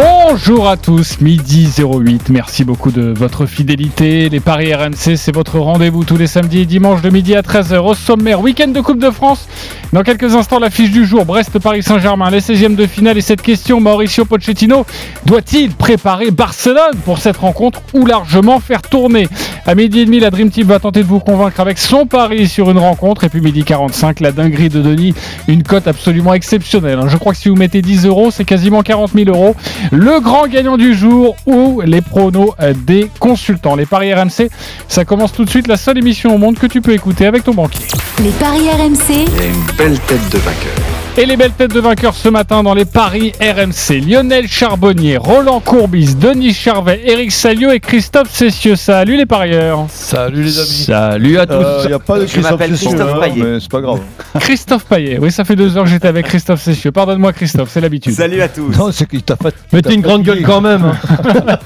Bonjour à tous, midi 08. Merci beaucoup de votre fidélité. Les Paris RMC, c'est votre rendez-vous tous les samedis et dimanches de midi à 13h au sommaire. Week-end de Coupe de France. Dans quelques instants, l'affiche du jour Brest-Paris-Saint-Germain, les 16e de finale. Et cette question, Mauricio Pochettino doit-il préparer Barcelone pour cette rencontre ou largement faire tourner? À midi et demi, la Dream Team va tenter de vous convaincre avec son pari sur une rencontre. Et puis midi 45, la dinguerie de Denis, une cote absolument exceptionnelle. Je crois que si vous mettez 10 euros, c'est quasiment 40 000 euros le grand gagnant du jour ou les pronos des consultants. Les paris RMC, ça commence tout de suite, la seule émission au monde que tu peux écouter avec ton banquier. Les paris RMC. Il y a une belle tête de vainqueur. Et les belles têtes de vainqueurs ce matin dans les paris RMC. Lionel Charbonnier, Roland Courbis, Denis Charvet, Eric Salio et Christophe Cessieux. Salut les parieurs. Salut les amis. Salut à tous. Il n'y a pas de Je m'appelle Christophe Payet. mais c'est pas grave. Christophe Payet. Oui, ça fait deux heures que j'étais avec Christophe Cessieux. Pardonne-moi Christophe, c'est l'habitude. Salut à tous. Non, c'est qu'il t'a fait. Mais t'es une grande gueule quand même. hein.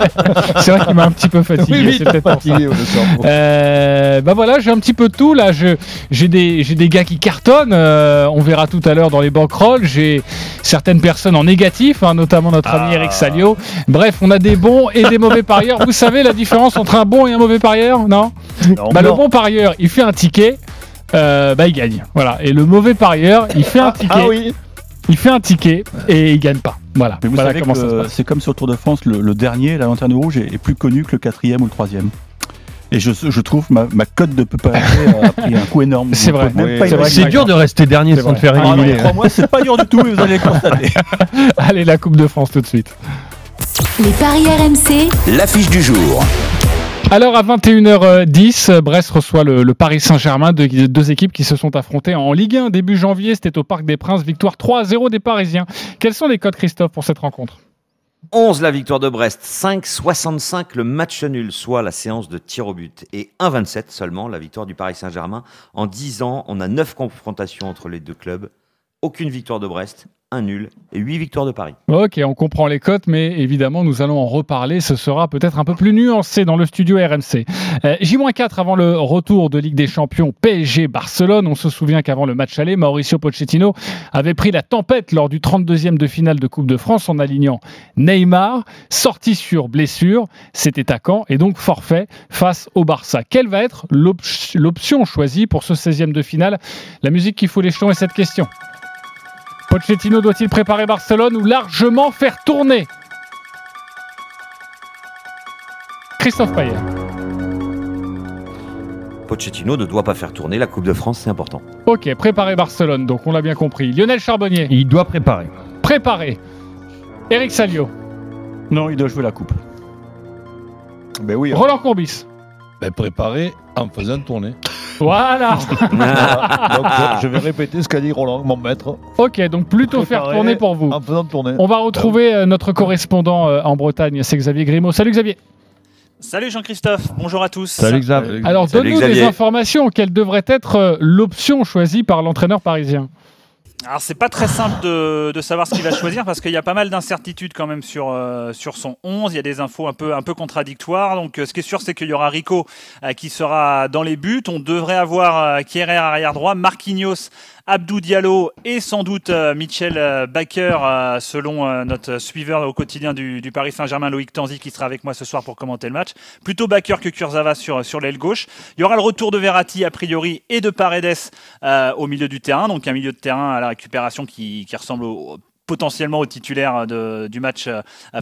C'est vrai qu'il m'a un petit peu fatigué. Oui, oui, c'est peut-être pour ça. fatigué, le cerveau. Euh, bah voilà, j'ai un petit peu de tout là. Je- J'ai des, j'ai des gars qui cartonnent. euh, on verra tout à l'heure dans les J'ai certaines personnes en négatif, hein, notamment notre ami Eric Salio. Bref, on a des bons et des mauvais parieurs. Vous savez la différence entre un bon et un mauvais parieur Non? Non. Bah, Le bon parieur, il fait un ticket. euh, bah il gagne, voilà. Et le mauvais parieur, il fait un ticket, Ah oui. il fait un ticket et il gagne pas. Voilà. Mais vous voilà savez comment ça se que passe. c'est comme sur le Tour de France, le, le dernier, la lanterne rouge, est, est plus connu que le quatrième ou le troisième. Et je, je trouve ma, ma cote de préparité a pris un coup énorme. C'est vrai. c'est dur de rester dernier C'est sans te faire Ah éliminer. c'est pas dur du tout, et vous allez le constater. Allez, la Coupe de France tout de suite. Les paris RMC. L'affiche du jour. Alors à 21h10, Brest reçoit le, le Paris Saint-Germain, deux, deux équipes qui se sont affrontées en Ligue 1 début janvier. C'était au Parc des Princes, victoire 3-0 des Parisiens. Quels sont les codes, Christophe, pour cette rencontre? 11 la victoire de Brest, 5,65 le match nul, soit la séance de tir au but, et 1,27 seulement la victoire du Paris Saint-Germain. En 10 ans, on a 9 confrontations entre les deux clubs, aucune victoire de Brest, un nul et 8 victoires de Paris. Ok, on comprend les cotes, mais évidemment, nous allons en reparler. Ce sera peut-être un peu plus nuancé dans le studio RMC. Euh, J-4 avant le retour de Ligue des Champions PSG Barcelone. On se souvient qu'avant le match aller, Mauricio Pochettino avait pris la tempête lors du 32e de finale de Coupe de France en alignant Neymar, sorti sur blessure, c'était à Caen et donc forfait face au Barça. Quelle va être l'op- l'option choisie pour ce 16e de finale? La musique qui fout les est cette question. Pochettino doit-il préparer Barcelone ou largement faire tourner Christophe Payet. Pochettino ne doit pas faire tourner la Coupe de France, c'est important. Ok, préparer Barcelone, donc on l'a bien compris. Lionel Charbonnier, Il doit préparer. préparer. Eric Salio, Non, il doit jouer la coupe. Ben oui. Roland Courbis. Ben préparé en faisant tourner. Voilà. Donc je, vais répéter ce qu'a dit Roland, mon maître, ok, donc plutôt faire tourner pour vous. en faisant tourner. On va retrouver euh, notre correspondant euh, en Bretagne, c'est Xavier Grimaud. Salut Xavier. Salut Jean-Christophe, bonjour à tous. Salut Xav. Alors donne-nous des Xavier. informations. Quelle devrait être euh, l'option choisie par l'entraîneur parisien Alors c'est pas très simple de, de savoir ce qu'il va choisir parce qu'il y a pas mal d'incertitudes quand même sur, euh, sur son 11. Il y a des infos un peu, un peu contradictoires. Donc euh, ce qui est sûr c'est qu'il y aura Rico euh, qui sera dans les buts. On devrait avoir Kierer arrière droit, Marquinhos, Abdou Diallo et sans doute euh, Michel euh, Baker euh, selon notre suiveur au quotidien du, du Paris Saint-Germain Loïc Tanzi qui sera avec moi ce soir pour commenter le match. Plutôt Baker que Kurzawa sur, sur l'aile gauche. Il y aura le retour de Verratti a priori et de Paredes euh, au milieu du terrain, donc un milieu de terrain à la récupération qui, qui ressemble au potentiellement au titulaire de- du match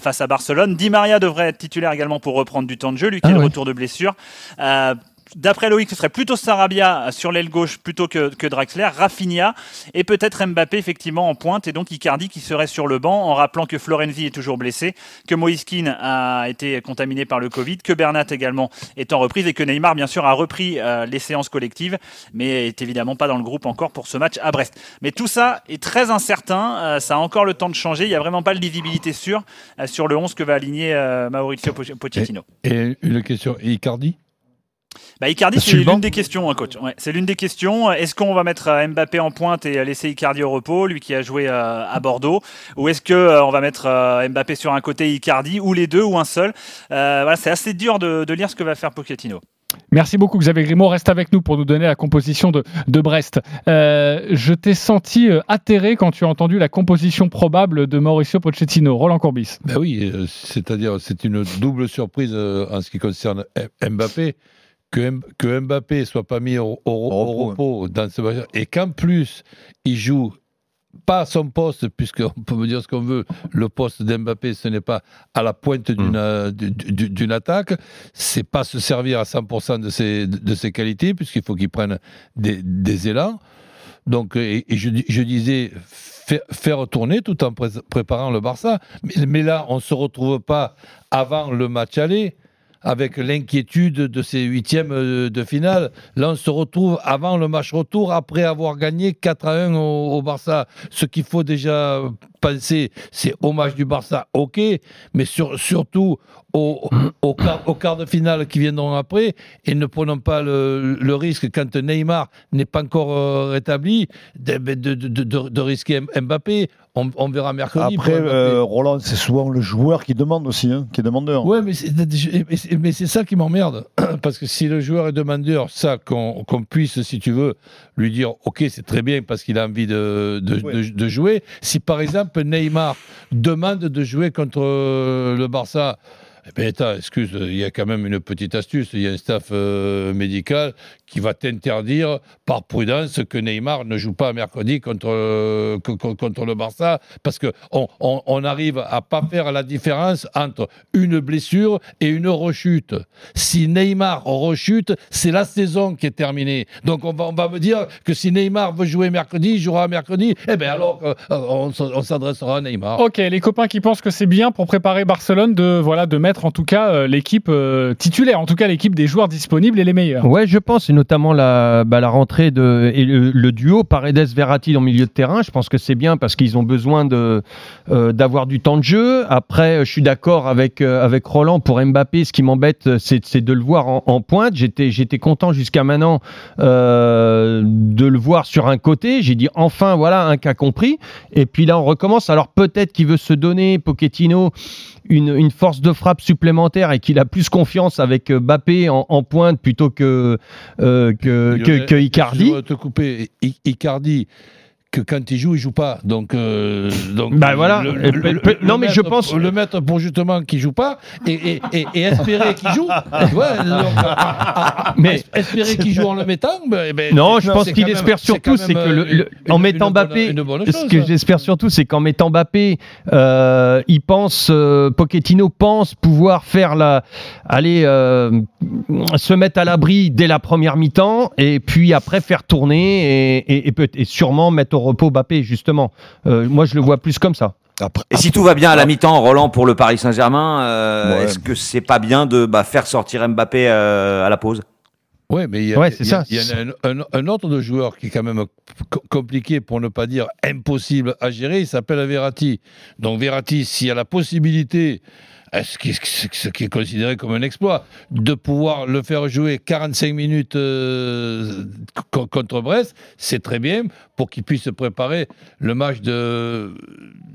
face à Barcelone. Di Maria devrait être titulaire également pour reprendre du temps de jeu, lui qui Ah est de ouais. retour de blessure. Euh, D'après Loïc, ce serait plutôt Sarabia sur l'aile gauche plutôt que, que Draxler, Rafinha et peut-être Mbappé effectivement en pointe. Et donc Icardi qui serait sur le banc en rappelant que Florenzi est toujours blessé, que Moiskin a été contaminé par le Covid, que Bernat également est en reprise et que Neymar bien sûr a repris euh, les séances collectives mais est évidemment pas dans le groupe encore pour ce match à Brest. Mais tout ça est très incertain, euh, ça a encore le temps de changer, il n'y a vraiment pas de visibilité sûre euh, sur le 11 que va aligner Mauricio Poch- Pochettino. Et une question, et Icardi? Bah, Icardi, c'est le banc l'une des questions, hein, coach. Ouais, c'est l'une des questions. Est-ce qu'on va mettre euh, Mbappé en pointe et laisser Icardi au repos, lui qui a joué euh, à Bordeaux, ou est-ce que euh, on va mettre euh, Mbappé sur un côté Icardi, ou les deux, ou un seul? Euh, Voilà, c'est assez dur de, de lire ce que va faire Pochettino. Merci beaucoup Xavier Grimaud. Reste avec nous pour nous donner la composition de, de Brest. Euh, je t'ai senti atterré quand tu as entendu la composition probable de Mauricio Pochettino. Roland Courbis. Ben oui, c'est-à-dire c'est une double surprise en ce qui concerne Mbappé. Que, que Mbappé soit pas mis au, au- au repos, repos dans ce match et qu'en plus il joue pas à son poste, puisqu'on peut me dire ce qu'on veut, le poste d'Mbappé, ce n'est pas à la pointe d'une euh, du- d'une attaque, c'est pas se servir à 100% de ses, de ses qualités, puisqu'il faut qu'il prenne des, des élans. Donc, et, et je, dis- je disais, faire, faire tourner tout en pré- préparant le Barça. Mais, mais là, on ne se retrouve pas avant le match aller avec l'inquiétude de ces huitièmes euh, de finale. Là, on se retrouve avant le match retour, après avoir gagné 4 à 1 au, Barça. Ce qu'il faut déjà penser, c'est au match du Barça, ok, mais sur- surtout au, au, quart, au quart de finale qui viendront après, et ne prenons pas le, le risque, quand Neymar n'est pas encore euh, rétabli, de, de, de- de- risquer Mbappé. On, on verra mercredi. Après, euh, Roland, c'est souvent le joueur qui demande aussi, hein, qui est demandeur. Ouais, mais c'est, mais ça qui m'emmerde. Parce que si le joueur est demandeur, ça, qu'on, qu'on puisse, si tu veux, lui dire Ok, c'est très bien parce qu'il a envie de, de, Ouais. de- de jouer. Si par exemple Neymar demande de jouer contre euh, le Barça, eh attends, excuse, il y a quand même une petite astuce. Il y a un staff euh, médical qui va t'interdire, par prudence, que Neymar ne joue pas mercredi contre, euh, co- co- contre le Barça, parce qu'on on, on arrive à pas faire la différence entre une blessure et une rechute. Si Neymar rechute, c'est la saison qui est terminée. Donc on va, on va me dire que si Neymar veut jouer mercredi, il jouera mercredi, eh bien alors euh, on s'adressera à Neymar. Ok, les copains qui pensent que c'est bien pour préparer Barcelone de voilà de mettre en tout cas euh, l'équipe euh, titulaire, en tout cas l'équipe des joueurs disponibles et les meilleurs. Ouais, je pense, et notamment la, bah, la rentrée de, et le, duo Paredes-Verratti le milieu de terrain. Je pense que c'est bien parce qu'ils ont besoin euh, d'avoir du temps de jeu. Après, je suis d'accord avec, avec Roland pour Mbappé. Ce qui m'embête, c'est, de le voir en, en pointe. J'étais, j'étais content jusqu'à maintenant de le voir sur un côté. J'ai dit enfin, voilà, un cas compris. Et puis là, on recommence. Alors peut-être qu'il veut se donner, Pochettino, une, une force de frappe supplémentaire et qu'il a plus confiance avec euh, Mbappé en, en pointe plutôt que, euh, que, que, Icardi. de te couper. I- Icardi, que quand il joue, il joue pas. Donc, euh, donc Bah voilà. Peut- non, mais je mettre- pense- le mettre pour justement qu'il joue pas et, et, et, et espérer qu'il joue. Vois, donc, ah, Mais- espérer qu'il joue en le mettant. ben, eh ben, Non, je pense qu'il espère surtout, c'est que le, le- une- en mettant Mbappé, ce que ça. j'espère surtout, c'est qu'en mettant Mbappé, euh, il pense, euh, Pochettino pense pouvoir faire la, aller euh, se mettre à l'abri dès la première mi-temps et puis après faire tourner et, et sûrement mettre au repos Mbappé justement. Euh, moi, je le vois plus comme ça. Après, Et si tout va bien à la mi-temps, Roland, pour le Paris Saint-Germain, euh, Ouais. est-ce que c'est pas bien de bah, faire sortir Mbappé euh, à la pause? Ouais, mais il y a, Ouais, y a- ça. il y en a un, un- un autre de joueur qui est quand même co- compliqué, pour ne pas dire impossible à gérer, il s'appelle Verratti. Donc Verratti, s'il y a la possibilité, euh, ce qui, ce qui est considéré comme un exploit, de pouvoir le faire jouer 45 minutes euh, co- contre Brest, c'est très bien pour qu'il puisse préparer le match de,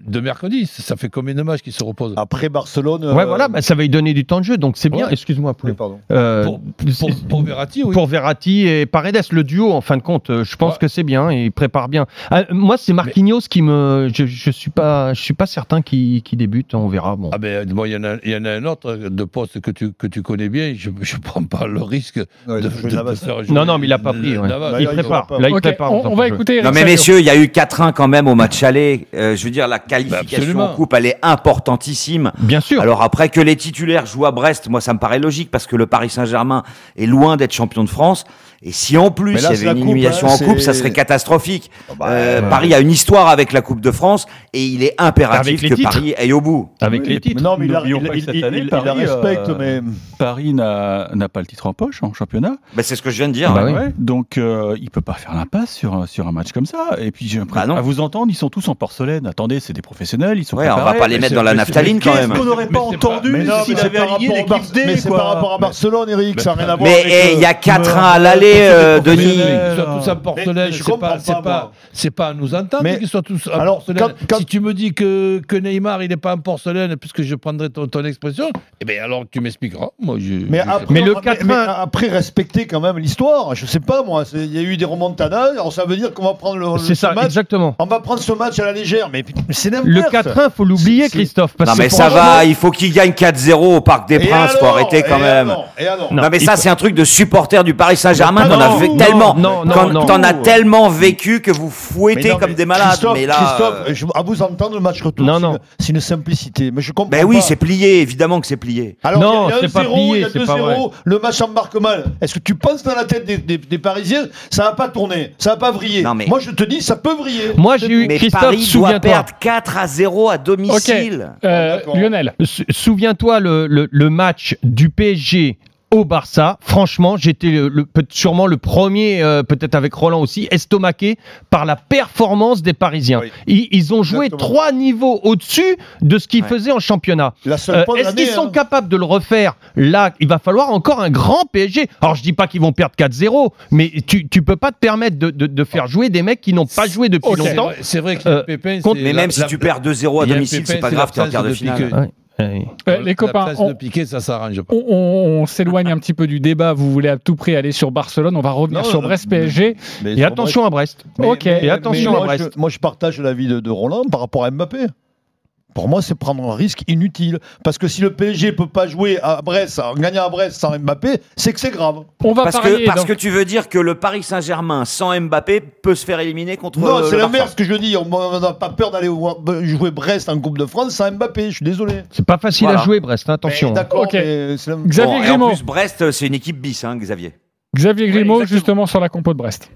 de mercredi. Ça fait combien de matchs qu'il se repose? Après Barcelone. Ouais, euh, voilà, bah, ça va lui donner du temps de jeu, donc c'est bien. Excuse-moi, oui, Poulet. pardon. Euh, pour, pour, pour Verratti, oui. Pour Verratti et Paredes, le duo, en fin de compte, euh, je pense Ouais. que c'est bien et il prépare bien. Ah, moi, c'est Marquinhos qui me. Je, je suis pas, je suis pas certain qu'il qu'il débute. On verra. Bon. Ah ben, moi, il y, en a- il y en a un autre de poste que tu, que tu connais bien. Je ne prends pas le risque Ouais, de, de de- faire jouer non, non, mais il a pas pris. ouais. Il il prépare. Là, il on, on va écouter. Non mais messieurs, il y a eu 4-1 quand même au match aller. Euh, je veux dire, la qualification absolument. en coupe, elle est importantissime. Bien sûr. Alors après que les titulaires jouent à Brest, moi ça me paraît logique parce que le Paris Saint-Germain est loin d'être champion de France. Et si en plus il y avait une coupe, élimination hein, en coupe, ça serait catastrophique. bah, Euh, ouais. Paris a une histoire avec la Coupe de France et il est impératif que titres. Paris aille au bout. Avec Oui, les titres. Non, mais il, la- N'oublions il, pas que il- cette il- année, il la Paris, respecte, euh, mais Paris n'a pas le titre en poche en championnat. Ben, c'est ce que je viens de dire. Bah ouais. oui. Ouais, donc euh, il peut pas faire l'impasse sur, sur un match comme ça. Et puis j'ai l'impression- Bah à vous entendre, ils sont tous en porcelaine. Attendez, c'est des professionnels, ils sont Ouais, on va pas les mettre dans la naphtaline c'est- quand qu'est-ce même. qu'on n'aurait pas entendu s'il avait aligné l'équipe D, mais c'est par rapport à Barcelone, Eric, ça n'a rien à voir. Mais eh, il y euh, a 4-1 me- à l'aller est, euh, Mais Denis Qu'ils soient tous en porcelaine, c'est comprends pas, c'est pas, c'est pas à nous entendre Mais- qu'ils soient tous en alors, porcelaine. quand- quand- Si tu me dis que, que Neymar, il n'est pas en porcelaine, puisque je prendrai ton, ton expression, eh bien alors tu m'expliqueras. Moi, je, Mais je- après, Mais le mais- 4-1 mais après, respecter quand même l'histoire. Je sais pas, moi. Il y a eu des remontadas. Alors, ça veut dire qu'on va prendre le, le- C'est ça, ce match. exactement. On va prendre ce match à la légère. Mais, mais c'est n'importe Le 4-1, faut l'oublier, C'est- Christophe. Parce Non mais ça va, il faut qu'il gagne 4-0 au Parc des Princes, faut alors arrêter quand même. Non, mais il ça faut- c'est un truc de supporter du Paris Saint-Germain Non, qu'on a non, vu non, tellement, non, non, t'en as tellement vécu que vous Mais fouettez non, comme mais des malades. Christophe, mais là, Christophe, euh, je- à vous entendre le match retour, Non, c'est non. une- c'est une simplicité. Mais je comprends ben oui, c'est plié, évidemment que c'est plié. Alors, Non, c'est un pas 0, plié, il y a c'est 2 pas vrai. 0, le match embarque mal. Est-ce que tu penses dans la tête des, des- des Parisiens, ça va pas tourner, ça va pas vriller Non, mais- Moi, je te dis, ça peut vriller. Moi, j'ai eu Mais Christophe, Paris doit perdre 4 à 0 à domicile. Euh, d'accord. Lionel. Souviens-toi le, le- le match du PSG au Barça. Franchement, j'étais le, le- sûrement le premier, euh, peut-être avec Roland aussi, estomaqué par la performance des Parisiens. Oui. Ils, ils ont joué Exactement. trois niveaux au-dessus de ce qu'ils Ouais. faisaient en championnat. Euh, Est-ce qu'ils sont hein. capables de le refaire? Là, il va falloir encore un grand PSG. Alors, je dis pas qu'ils vont perdre 4-0, mais tu, tu peux pas te permettre de, de- de faire jouer des mecs qui n'ont pas joué depuis. C'est longtemps. vrai- C'est vrai que Euh, Pépin, contre- Mais la- même si la- tu perds 2-0 à domicile, c'est pas grave, t'es en l'absence quart de finale. que- Ouais. Euh, les copains, on, de Piqué, ça s'arrange pas. on- on- on s'éloigne un petit peu du débat. Vous voulez à tout prix aller sur Barcelone. On va revenir Non, sur Brest PSG. Mais Et attention à Brest. Mais- Ok. mais- Et attention mais à moi, Brest. je, moi, je partage l'avis de, de Roland par rapport à Mbappé. Pour moi, c'est prendre un risque inutile. Parce que si le PSG peut pas jouer à Brest, en gagnant à Brest sans Mbappé, c'est que c'est grave. On va Parce, parier que, parce que tu veux dire que le Paris Saint-Germain sans Mbappé peut se faire éliminer contre non, euh, c'est le l'inverse que je dis. On n'a pas peur d'aller jouer Brest en Coupe de France sans Mbappé. Je suis désolé. C'est pas facile Voilà. à jouer, Brest. hein, Attention. Mais D'accord, c'est Xavier Bon, et en Grimaud. plus, Brest, c'est une équipe bis, hein, Xavier. Xavier Grimaud, justement, sur la compo de Brest.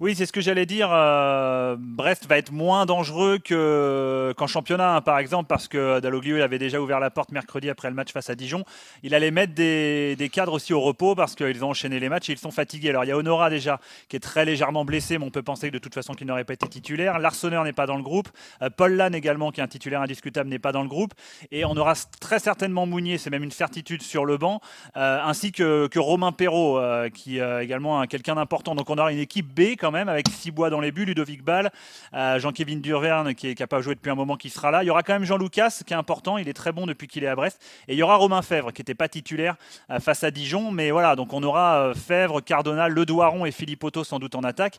Oui, c'est ce que j'allais dire. euh, Brest va être moins dangereux que- qu'en championnat, hein, par exemple, parce que Dalloglio il avait déjà ouvert la porte mercredi après le match face à Dijon. Il allait mettre des, cadres aussi au repos parce qu'ils ont enchaîné les matchs et ils sont fatigués. Alors il y a Honora déjà qui est très légèrement blessé, mais on peut penser que de toute façon qu'il n'aurait pas été titulaire. Larsonneur n'est pas dans le groupe. Euh, Paul Lannes également, qui est un titulaire indiscutable, n'est pas dans le groupe. Et on aura très certainement Mounier, c'est même une certitude sur le banc, euh, ainsi que, que Romain Perrault, qui est également un- quelqu'un d'important. Donc on aura une équipe B quand même, avec Cibois dans les buts, Ludovic Ball, euh, Jean-Kévin Durverne, qui capable de jouer depuis un moment, qui sera là. Il y aura quand même Jean Lucas, qui est important, il est très bon depuis qu'il est à Brest. Et il y aura Romain Fèvre, qui n'était pas titulaire euh, face à Dijon. Mais voilà, donc on aura euh, Fèvre, Cardona, Le Doiron et Philippe Otto sans doute en attaque.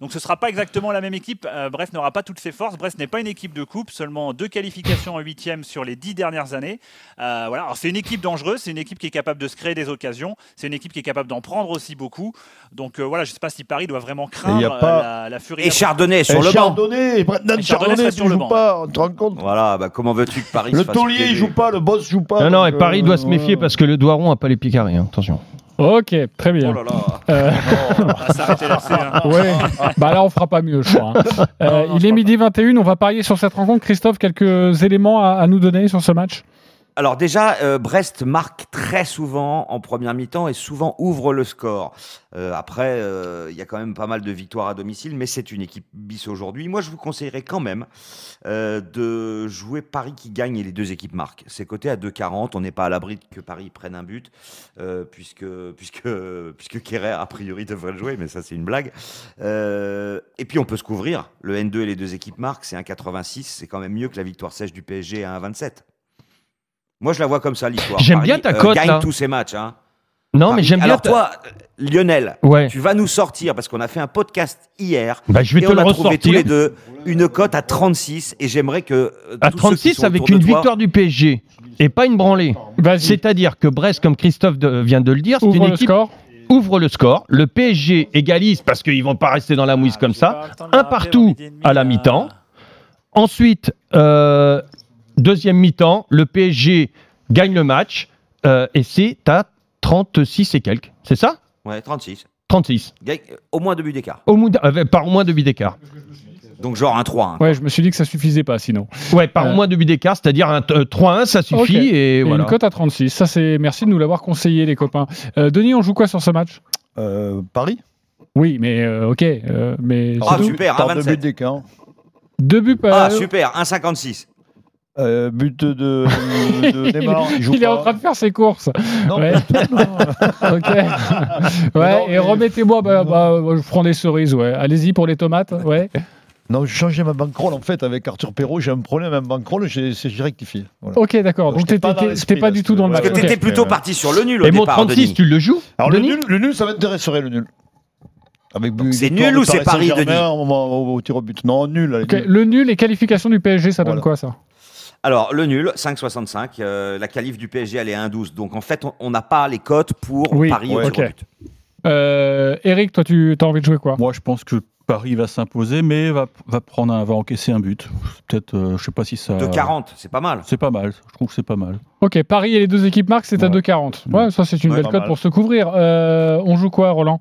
Donc ce ne sera pas exactement la même équipe. Euh, Brest n'aura pas toutes ses forces. Brest n'est pas une équipe de coupe, seulement deux qualifications en huitième sur les dix dernières années. Euh, voilà. Alors c'est une équipe dangereuse, c'est une équipe qui est capable de se créer des occasions, c'est une équipe qui est capable d'en prendre aussi beaucoup. Donc euh, voilà, je ne sais pas si Paris doit vraiment craindre y a pas- euh, la, la furie. Et Chardonnay sur Et le banc. Chardonnay, Et Chardonnay Chardonnay, sur le banc, pas, on te rend compte Voilà, bah, comment veux-tu que Paris Le taulier, piéger joue pas, le boss joue pas. Non, non, et Paris euh, doit se méfier voilà. parce que le Doiron a pas les pieds carrés. hein, Attention. Ok, très bien. Oh là là. Euh, On va s'arrêter là-dessus, ouais. bah là, on fera pas mieux, je crois. hein. Euh, il est midi 21. On va parier sur cette rencontre. Christophe, quelques éléments à, à nous donner sur ce match? Alors déjà, euh, Brest marque très souvent en première mi-temps et souvent ouvre le score. Euh, après, euh, il y a quand même pas mal de victoires à domicile, mais c'est une équipe bis aujourd'hui. Moi, je vous conseillerais quand même euh, de jouer Paris qui gagne et les deux équipes marquent. C'est coté à 2,40. On n'est pas à l'abri que Paris prenne un but, puisque, puisque, puisque Kerrer, a priori, devrait le jouer, mais ça, c'est une blague. Et puis, on peut se couvrir. Le N2 et les deux équipes marquent, c'est 1,86. C'est quand même mieux que la victoire sèche du PSG à 1,27. Moi, je la vois comme ça, l'histoire. J'aime bien ta euh, cote, gagne là. tous ses matchs. Hein. Non, mais j'aime bien. Alors, ta- toi, Lionel, Ouais. tu vas nous sortir, parce qu'on a fait un podcast hier, Bah, je vais et te on le a trouvé tous ressortir. les deux une cote à 36, et j'aimerais que. euh, À tous ceux qui 36 sont avec une toi- victoire du PSG et pas une branlée. C'est-à-dire que Brest, comme Christophe de- vient de le dire, c'est ouvre une équipe score. ouvre le score. Le PSG égalise parce qu'ils vont pas rester dans la mouise comme ça. Un partout à la mi-temps. Ensuite, euh, deuxième mi-temps, le PSG gagne le match euh, et c'est à 36 et quelques. C'est ça? Ouais, 36. 36. Gagne- euh, Au moins deux buts d'écart. Au moins, euh, par au moins deux buts d'écart. Donc, genre un 3. hein. Ouais, je me suis dit que ça suffisait pas sinon. Ouais, par Euh. au moins deux buts d'écart, c'est-à-dire un euh, 3-1, ça suffit. Ok. Et, Et voilà. une cote à 36. Ça, c'est merci de nous l'avoir conseillé, les copains. Euh, Denis, on joue quoi sur ce match? Euh, Paris Oui, mais euh, ok. euh, mais Ah, super, Par deux 1,27. buts d'écart. Deux buts. Ah, euh, super, 1,56. Euh, but de, de Neymar. Il, joue il est en train de faire ses courses. Non, Ouais. non. Ok. ouais, Non, et remettez-moi, bah, bah, je prends des cerises, ouais. Allez-y pour les tomates, ouais. Non, j'ai changé ma bankroll en fait avec Arthur Perrault. J'ai un problème avec ma bankroll, j'ai c'est- j'ai rectifié. Voilà. Ok, d'accord. Donc pas c'était pas du tout dans le match. Parce que t'étais plutôt parti sur le nul au Et mon départ, 36, Denis. tu le joues Alors le nul, le nul, ça m'intéresserait le nul. Avec c'est nul ou c'est Paris, Denis au, au, au tir au but Non, nul. allez, Ok, nul. Le nul et qualification du PSG, ça donne Voilà. quoi ça? Alors, le nul, 5,65. euh, la qualif du PSG, elle est 1,12. Donc, en fait, on- n'a pas les cotes pour Oui, Paris ouais, tir au ok. but. euh, Eric, toi, tu as envie de jouer quoi? Moi, je pense que Paris va s'imposer, mais va, va prendre un, va encaisser un but. Peut-être, euh, je sais pas si ça. De 40, c'est pas mal. C'est pas mal. Je trouve que c'est pas mal. Ok, Paris et les deux équipes marquent, c'est à Ouais. 2,40. Ouais, ça c'est une Ouais, belle cote pour se couvrir. Euh, on joue quoi, Roland?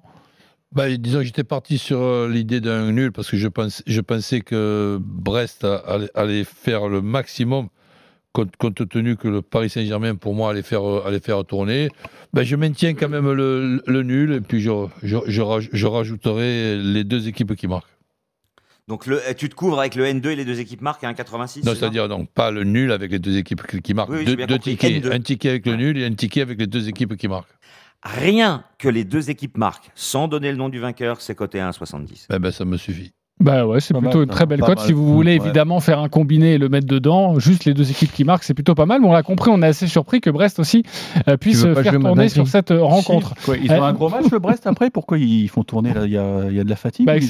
Bah, disons que j'étais parti sur euh, l'idée d'un nul parce que je, pense, je pensais que Brest allait, allait faire le maximum compte, compte tenu que le Paris Saint-Germain, pour moi, allait faire, euh, allait faire tourner. Bah, je maintiens quand même le, le nul et puis je, je, je, raj- je rajouterai les deux équipes qui marquent. Donc, le, tu te couvres avec le N2 et les deux équipes marquent à 1,86 Non, c'est-à-dire donc pas le nul avec les deux équipes qui, marquent. Oui, oui, deux tickets. N2. Un ticket avec le nul et un ticket avec les deux équipes qui marquent. Rien que les deux équipes marquent, sans donner le nom du vainqueur, c'est coté à 1,70. Eh ben, ça me suffit. Bah ouais, c'est plutôt mal, une très non, belle cote. Si vous voulez Ouais. évidemment faire un combiné et le mettre dedans, juste les deux équipes qui marquent, c'est plutôt pas mal. Mais on l'a compris, on est assez surpris que Brest aussi euh, puisse faire tourner sur cette euh, rencontre. Si, quoi, ils ont un gros match, le Brest, après? Pourquoi ils font tourner Il y a, il y a de la fatigue Bah, est-ce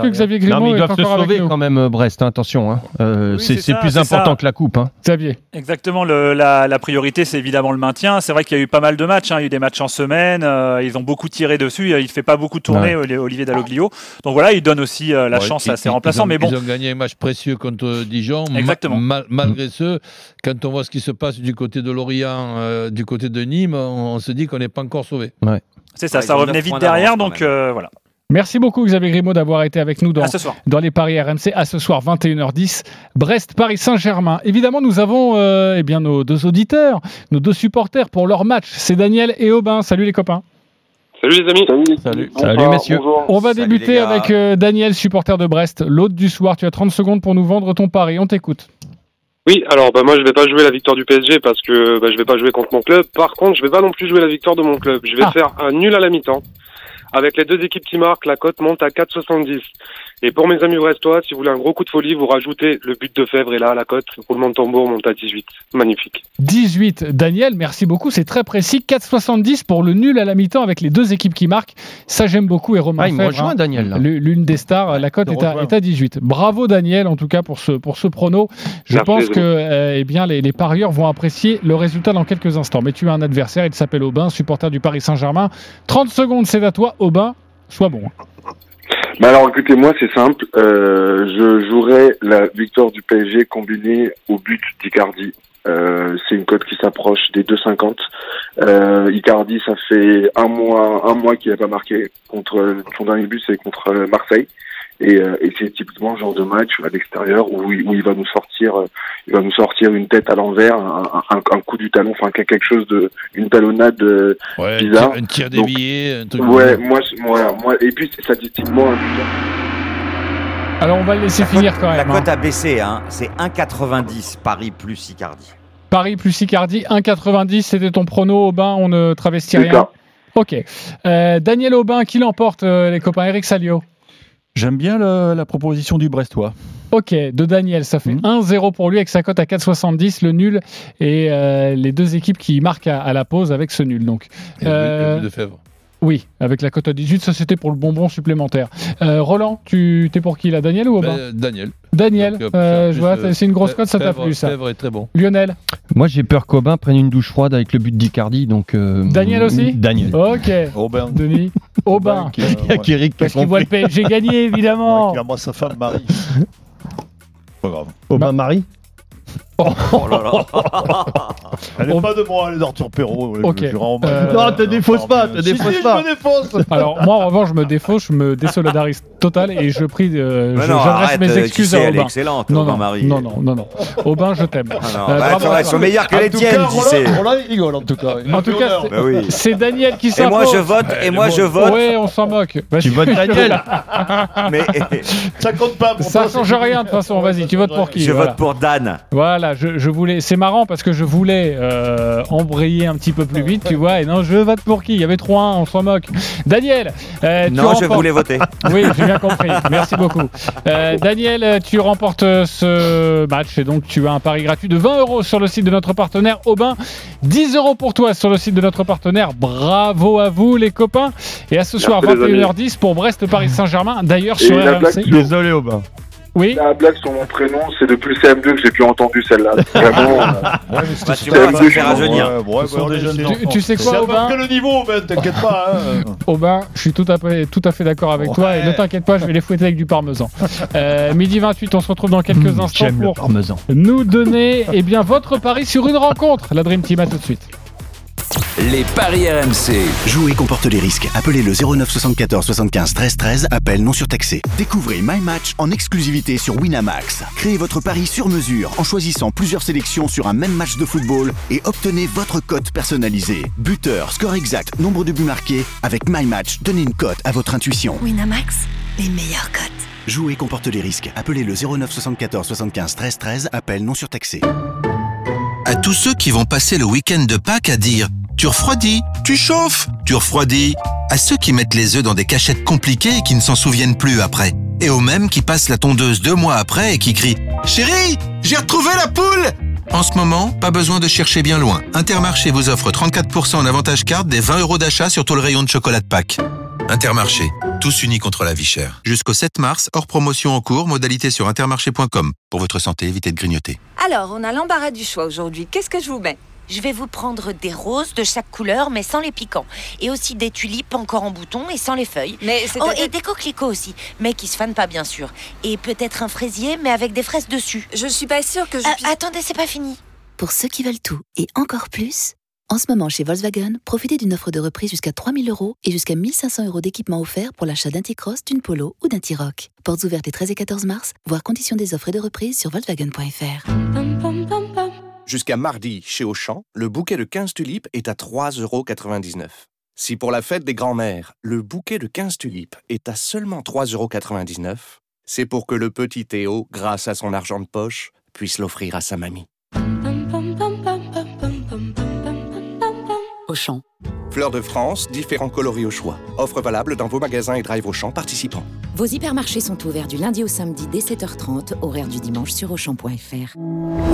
que, Xavier Non, Grimaud mais ils est doivent se encore sauver quand même, euh, Brest. hein, attention, hein. Euh, Oui, c'est plus important ça. que la coupe. hein. Xavier Exactement, le- la, la priorité c'est évidemment le maintien. C'est vrai qu'il y a eu pas mal de matchs, hein. il y a eu des matchs en semaine, euh, ils ont beaucoup tiré dessus, il fait pas beaucoup tourner Oli- Olivier Dalloglio. Donc voilà, il donne aussi euh, la Ouais, chance ils- à ses remplaçants. ont- mais bon, Ils ont gagné un match précieux contre Dijon. Exactement. mal- malgré ce, quand on voit ce qui se passe du côté de Lorient, euh, du côté de Nîmes, on, on se dit qu'on n'est pas encore sauvé. c'est ça, Ouais, ça revenait vite derrière. Donc euh, voilà, Merci beaucoup Xavier Grimaud d'avoir été avec nous dans, à ce soir. dans les paris RMC à ce soir 21h10 Brest Paris Saint-Germain. Évidemment, nous avons euh, eh bien nos deux auditeurs, nos deux supporters pour leur match. C'est Daniel et Aubin. Salut les copains. Salut les amis. Salut. Salut, messieurs. Bonjour. On va Salut, débuter avec euh, Daniel, supporter de Brest, l'hôte du soir. Tu as 30 secondes pour nous vendre ton pari. On t'écoute. Oui, alors bah moi je vais pas jouer la victoire du PSG parce que bah, je vais pas jouer contre mon club. Par contre, je vais pas non plus jouer la victoire de mon club. Je vais Ah. faire un nul à la mi-temps. Avec les deux équipes qui marquent, la cote monte à 4,70. Et pour mes amis brestois, si vous voulez un gros coup de folie, vous rajoutez le but de Fèvre et là la cote roulement de tambour monte à 18. Magnifique. 18. Daniel, merci beaucoup. C'est très précis. 4,70 pour le nul à la mi-temps avec les deux équipes qui marquent. Ça, j'aime beaucoup. Et Romain Ah, Fèvre, rejoint, hein, Daniel. L'une des stars, la cote te est à, rejoins. est à 18. Bravo Daniel, en tout cas pour ce, pour ce prono. Je Merci, pense les que euh, eh bien, les, les parieurs vont apprécier le résultat dans quelques instants. Mais tu as un adversaire, il s'appelle Aubin, supporter du Paris Saint-Germain. 30 secondes, c'est à toi. Aubin, sois bon. Bah alors écoutez, moi c'est simple, euh, je jouerai la victoire du PSG combinée au but d'Icardi. Euh, c'est une cote qui s'approche des 2,50. Euh, Icardi, ça fait un mois, un mois qu'il n'a pas marqué contre son dernier but, c'est contre Marseille. Et, euh, et c'est typiquement le genre de match à l'extérieur où, il- où il va nous sortir, euh, il va nous sortir une tête à l'envers, un, un, un coup du talon, enfin quelque chose de, une talonnade euh, Ouais, Bizarre. tir, un tir Donc, dévié, un truc Ouais, comme moi, voilà, moi, et puis statistiquement. Alors, on va le laisser La finir cote- quand La même. hein. cote a baissé, hein. c'est 1,90 Paris plus Icardi. Paris plus Icardi, 1,90. C'était ton prono, Aubin. On ne travestit rien. ça. Ok. Euh, Daniel Aubin, qui l'emporte, euh, les copains? Eric Salio J'aime bien le- la proposition du Brestois. Ok, de Daniel, ça fait Mhm. 1-0 pour lui avec sa cote à 4,70, le nul et euh, les deux équipes qui marquent à, à la pause avec ce nul. Donc, Et le but- Euh, le but de Fèvre. Oui, avec la cote à 18, ça c'était pour le bonbon supplémentaire. Euh, Roland, tu t'es pour qui là, Daniel ou Aubin? Ben, Daniel. Daniel, Donc, euh, euh, plus, je vois, euh, c'est une grosse cote, ça t'a plu ça. Est très bon. Lionel, Moi, j'ai peur qu'Aubin prenne une douche froide avec le but d'Icardi. Donc, euh, Daniel aussi? Daniel. ok. Robin. Denis, Aubin. Qui, euh, Il y a Parce qu'il voit le. PSG gagner, évidemment. embrasse sa femme Marie. Pas grave. Aubin Marie? Oh là là. Elle n'est On- pas de moi, elle est d'Arthur Perrault. je- Ok. je rends hommage. Euh, Non, te défausse pas, te Si, défausse si, pas. Je me défausse. Alors moi en revanche je me défausse, je me désolidarise total et je prie, euh, Mais je- non, j'adresse arrête, mes euh, excuses tu sais, à elle est Aubin. excellente, Non, Aubin non, Marie. non, non, non, non. Aubin, je t'aime. Ah non, Euh, bah, bravo. elles sont meilleures que En les tout tiennes, cas, tu sais. Roland, il rigole en tout cas. Il En tout cas, c'est- Bah oui. c'est Daniel qui Et s'impose. moi je vote, et moi je vote, Ouais, on s'en moque. Vas-y. Tu votes Daniel mais Ça compte pas. Pour Ça toi, change c'est- rien de toute façon. Vas-y, tu votes pour qui je voilà. vote pour Dan. Voilà, voilà, je, je voulais. C'est marrant parce que je voulais euh, embrayer un petit peu plus vite, tu vois. Et non, je vote pour qui? Il y avait 3-1, on s'en moque. Daniel euh, tu Non, je voulais voter. Oui, j'ai bien compris. Merci beaucoup. Euh, Daniel, tu remportes ce match et donc tu as un pari gratuit de 20 euros sur le site de notre partenaire Aubin. 10 euros pour toi sur le site de notre partenaire. Bravo à vous, les copains. Et à ce soir, Merci, les 21h10 pour Brest-Paris Saint-Germain. D'ailleurs, sur la RMC. Désolé, Aubin. Oui. La blague sur mon prénom, c'est depuis le CM2 que j'ai plus entendu celle-là. Vraiment. euh, Ouais, mais Bah, tu vois, super ça va faire dur. rajeunir. Ouais, ouais, Ce sont ouais, des jeunes c'est- enfants. Tu- tu sais quoi, C'est à peu Aubin près le niveau, Ben, t'inquiète pas. hein. Aubin, je suis tout à fait, tout à fait d'accord avec toi et ne t'inquiète pas, je vais les fouetter avec du parmesan. Euh, midi 28, on se retrouve dans quelques Mmh, instants J'aime le pour parmesan. nous donner eh bien, votre pari sur une rencontre. La Dream Team, à tout de suite. Les paris RMC. Jouer comporte les risques. Appelez le 09 74 75 13 13. Appel non surtaxé. Découvrez My Match en exclusivité sur Winamax. Créez votre pari sur mesure en choisissant plusieurs sélections sur un même match de football et obtenez votre cote personnalisée. Buteur, score exact, nombre de buts marqués. Avec My Match, donnez une cote à votre intuition. Winamax, les meilleures cotes. Jouer comporte les risques. Appelez le 09 74 75 13 13. Appel non surtaxé. À tous ceux qui vont passer le week-end de Pâques à dire tu refroidis, tu chauffes, tu refroidis. À ceux qui mettent les œufs dans des cachettes compliquées et qui ne s'en souviennent plus après. Et aux mêmes qui passent la tondeuse deux mois après et qui crient Chérie, j'ai retrouvé la poule En ce moment, pas besoin de chercher bien loin. Intermarché vous offre 34% en avantage carte des 20 euros d'achat sur tout le rayon de chocolat de Pâques. Intermarché, tous unis contre la vie chère. Jusqu'au 7 mars, hors promotion en cours, modalité sur intermarché.com. Pour votre santé, évitez de grignoter. Alors, on a l'embarras du choix aujourd'hui. Qu'est-ce que je vous mets? Je vais vous prendre des roses de chaque couleur, mais sans les piquants. Et aussi des tulipes encore en bouton et sans les feuilles. Mais Oh, et des coquelicots aussi, mais qui se fanent pas, bien sûr. Et peut-être un fraisier, mais avec des fraises dessus. Je suis pas sûre que je Euh, puisse... Attendez, c'est pas fini. Pour ceux qui veulent tout et encore plus, en ce moment chez Volkswagen, profitez d'une offre de reprise jusqu'à 3000 euros et jusqu'à 1500 euros d'équipement offert pour l'achat d'un T-Cross, d'une Polo ou d'un T-Roc. Portes ouvertes les 13 et 14 mars, voir conditions des offres et de reprise sur Volkswagen.fr. Jusqu'à mardi, chez Auchan, le bouquet de 15 tulipes est à 3,99€. Si pour la fête des grands-mères, le bouquet de 15 tulipes est à seulement 3,99€, c'est pour que le petit Théo, grâce à son argent de poche, puisse l'offrir à sa mamie. Auchan. Fleurs de France, différents coloris au choix. Offre valable dans vos magasins et drive Auchan participants. Vos hypermarchés sont ouverts du lundi au samedi dès 7h30, horaire du dimanche sur Auchan.fr.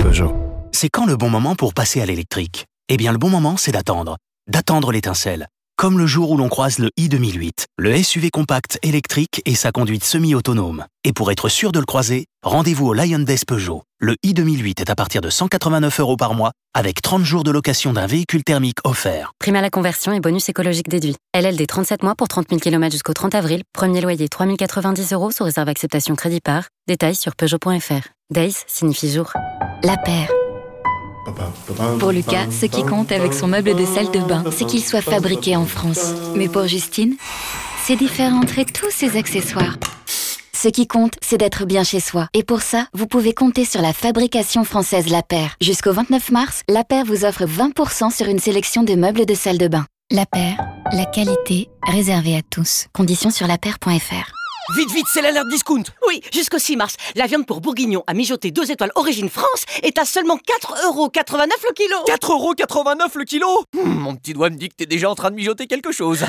Peugeot. C'est quand le bon moment pour passer à l'électrique? Eh bien, le bon moment, c'est d'attendre. D'attendre l'étincelle. Comme le jour où l'on croise le i2008, le SUV compact électrique et sa conduite semi-autonome. Et pour être sûr de le croiser, rendez-vous au Lion Days Peugeot. Le i2008 est à partir de 189 euros par mois, avec 30 jours de location d'un véhicule thermique offert. Prime à la conversion et bonus écologique déduit. LLD 37 mois pour 30 000 km jusqu'au 30 avril. Premier loyer 3 090 euros sous réserve acceptation crédit par. Détails sur Peugeot.fr. Days signifie jour. La paire. Pour Lucas, ce qui compte avec son meuble de salle de bain, c'est qu'il soit fabriqué en France. Mais pour Justine, c'est d'y faire entrer tous ses accessoires. Ce qui compte, c'est d'être bien chez soi. Et pour ça, vous pouvez compter sur la fabrication française La Paire. Jusqu'au 29 mars, La Paire vous offre 20% sur une sélection de meubles de salle de bain. La Paire, la qualité réservée à tous. Conditions sur lapaire.fr. Vite, vite, c'est l'alerte discount Oui, jusqu'au 6 mars, la viande pour bourguignon à mijoter 2 étoiles origine France est à seulement 4,89€ le kilo 4,89€ le kilo Hmm, Mon petit doigt me dit que t'es déjà en train de mijoter quelque chose.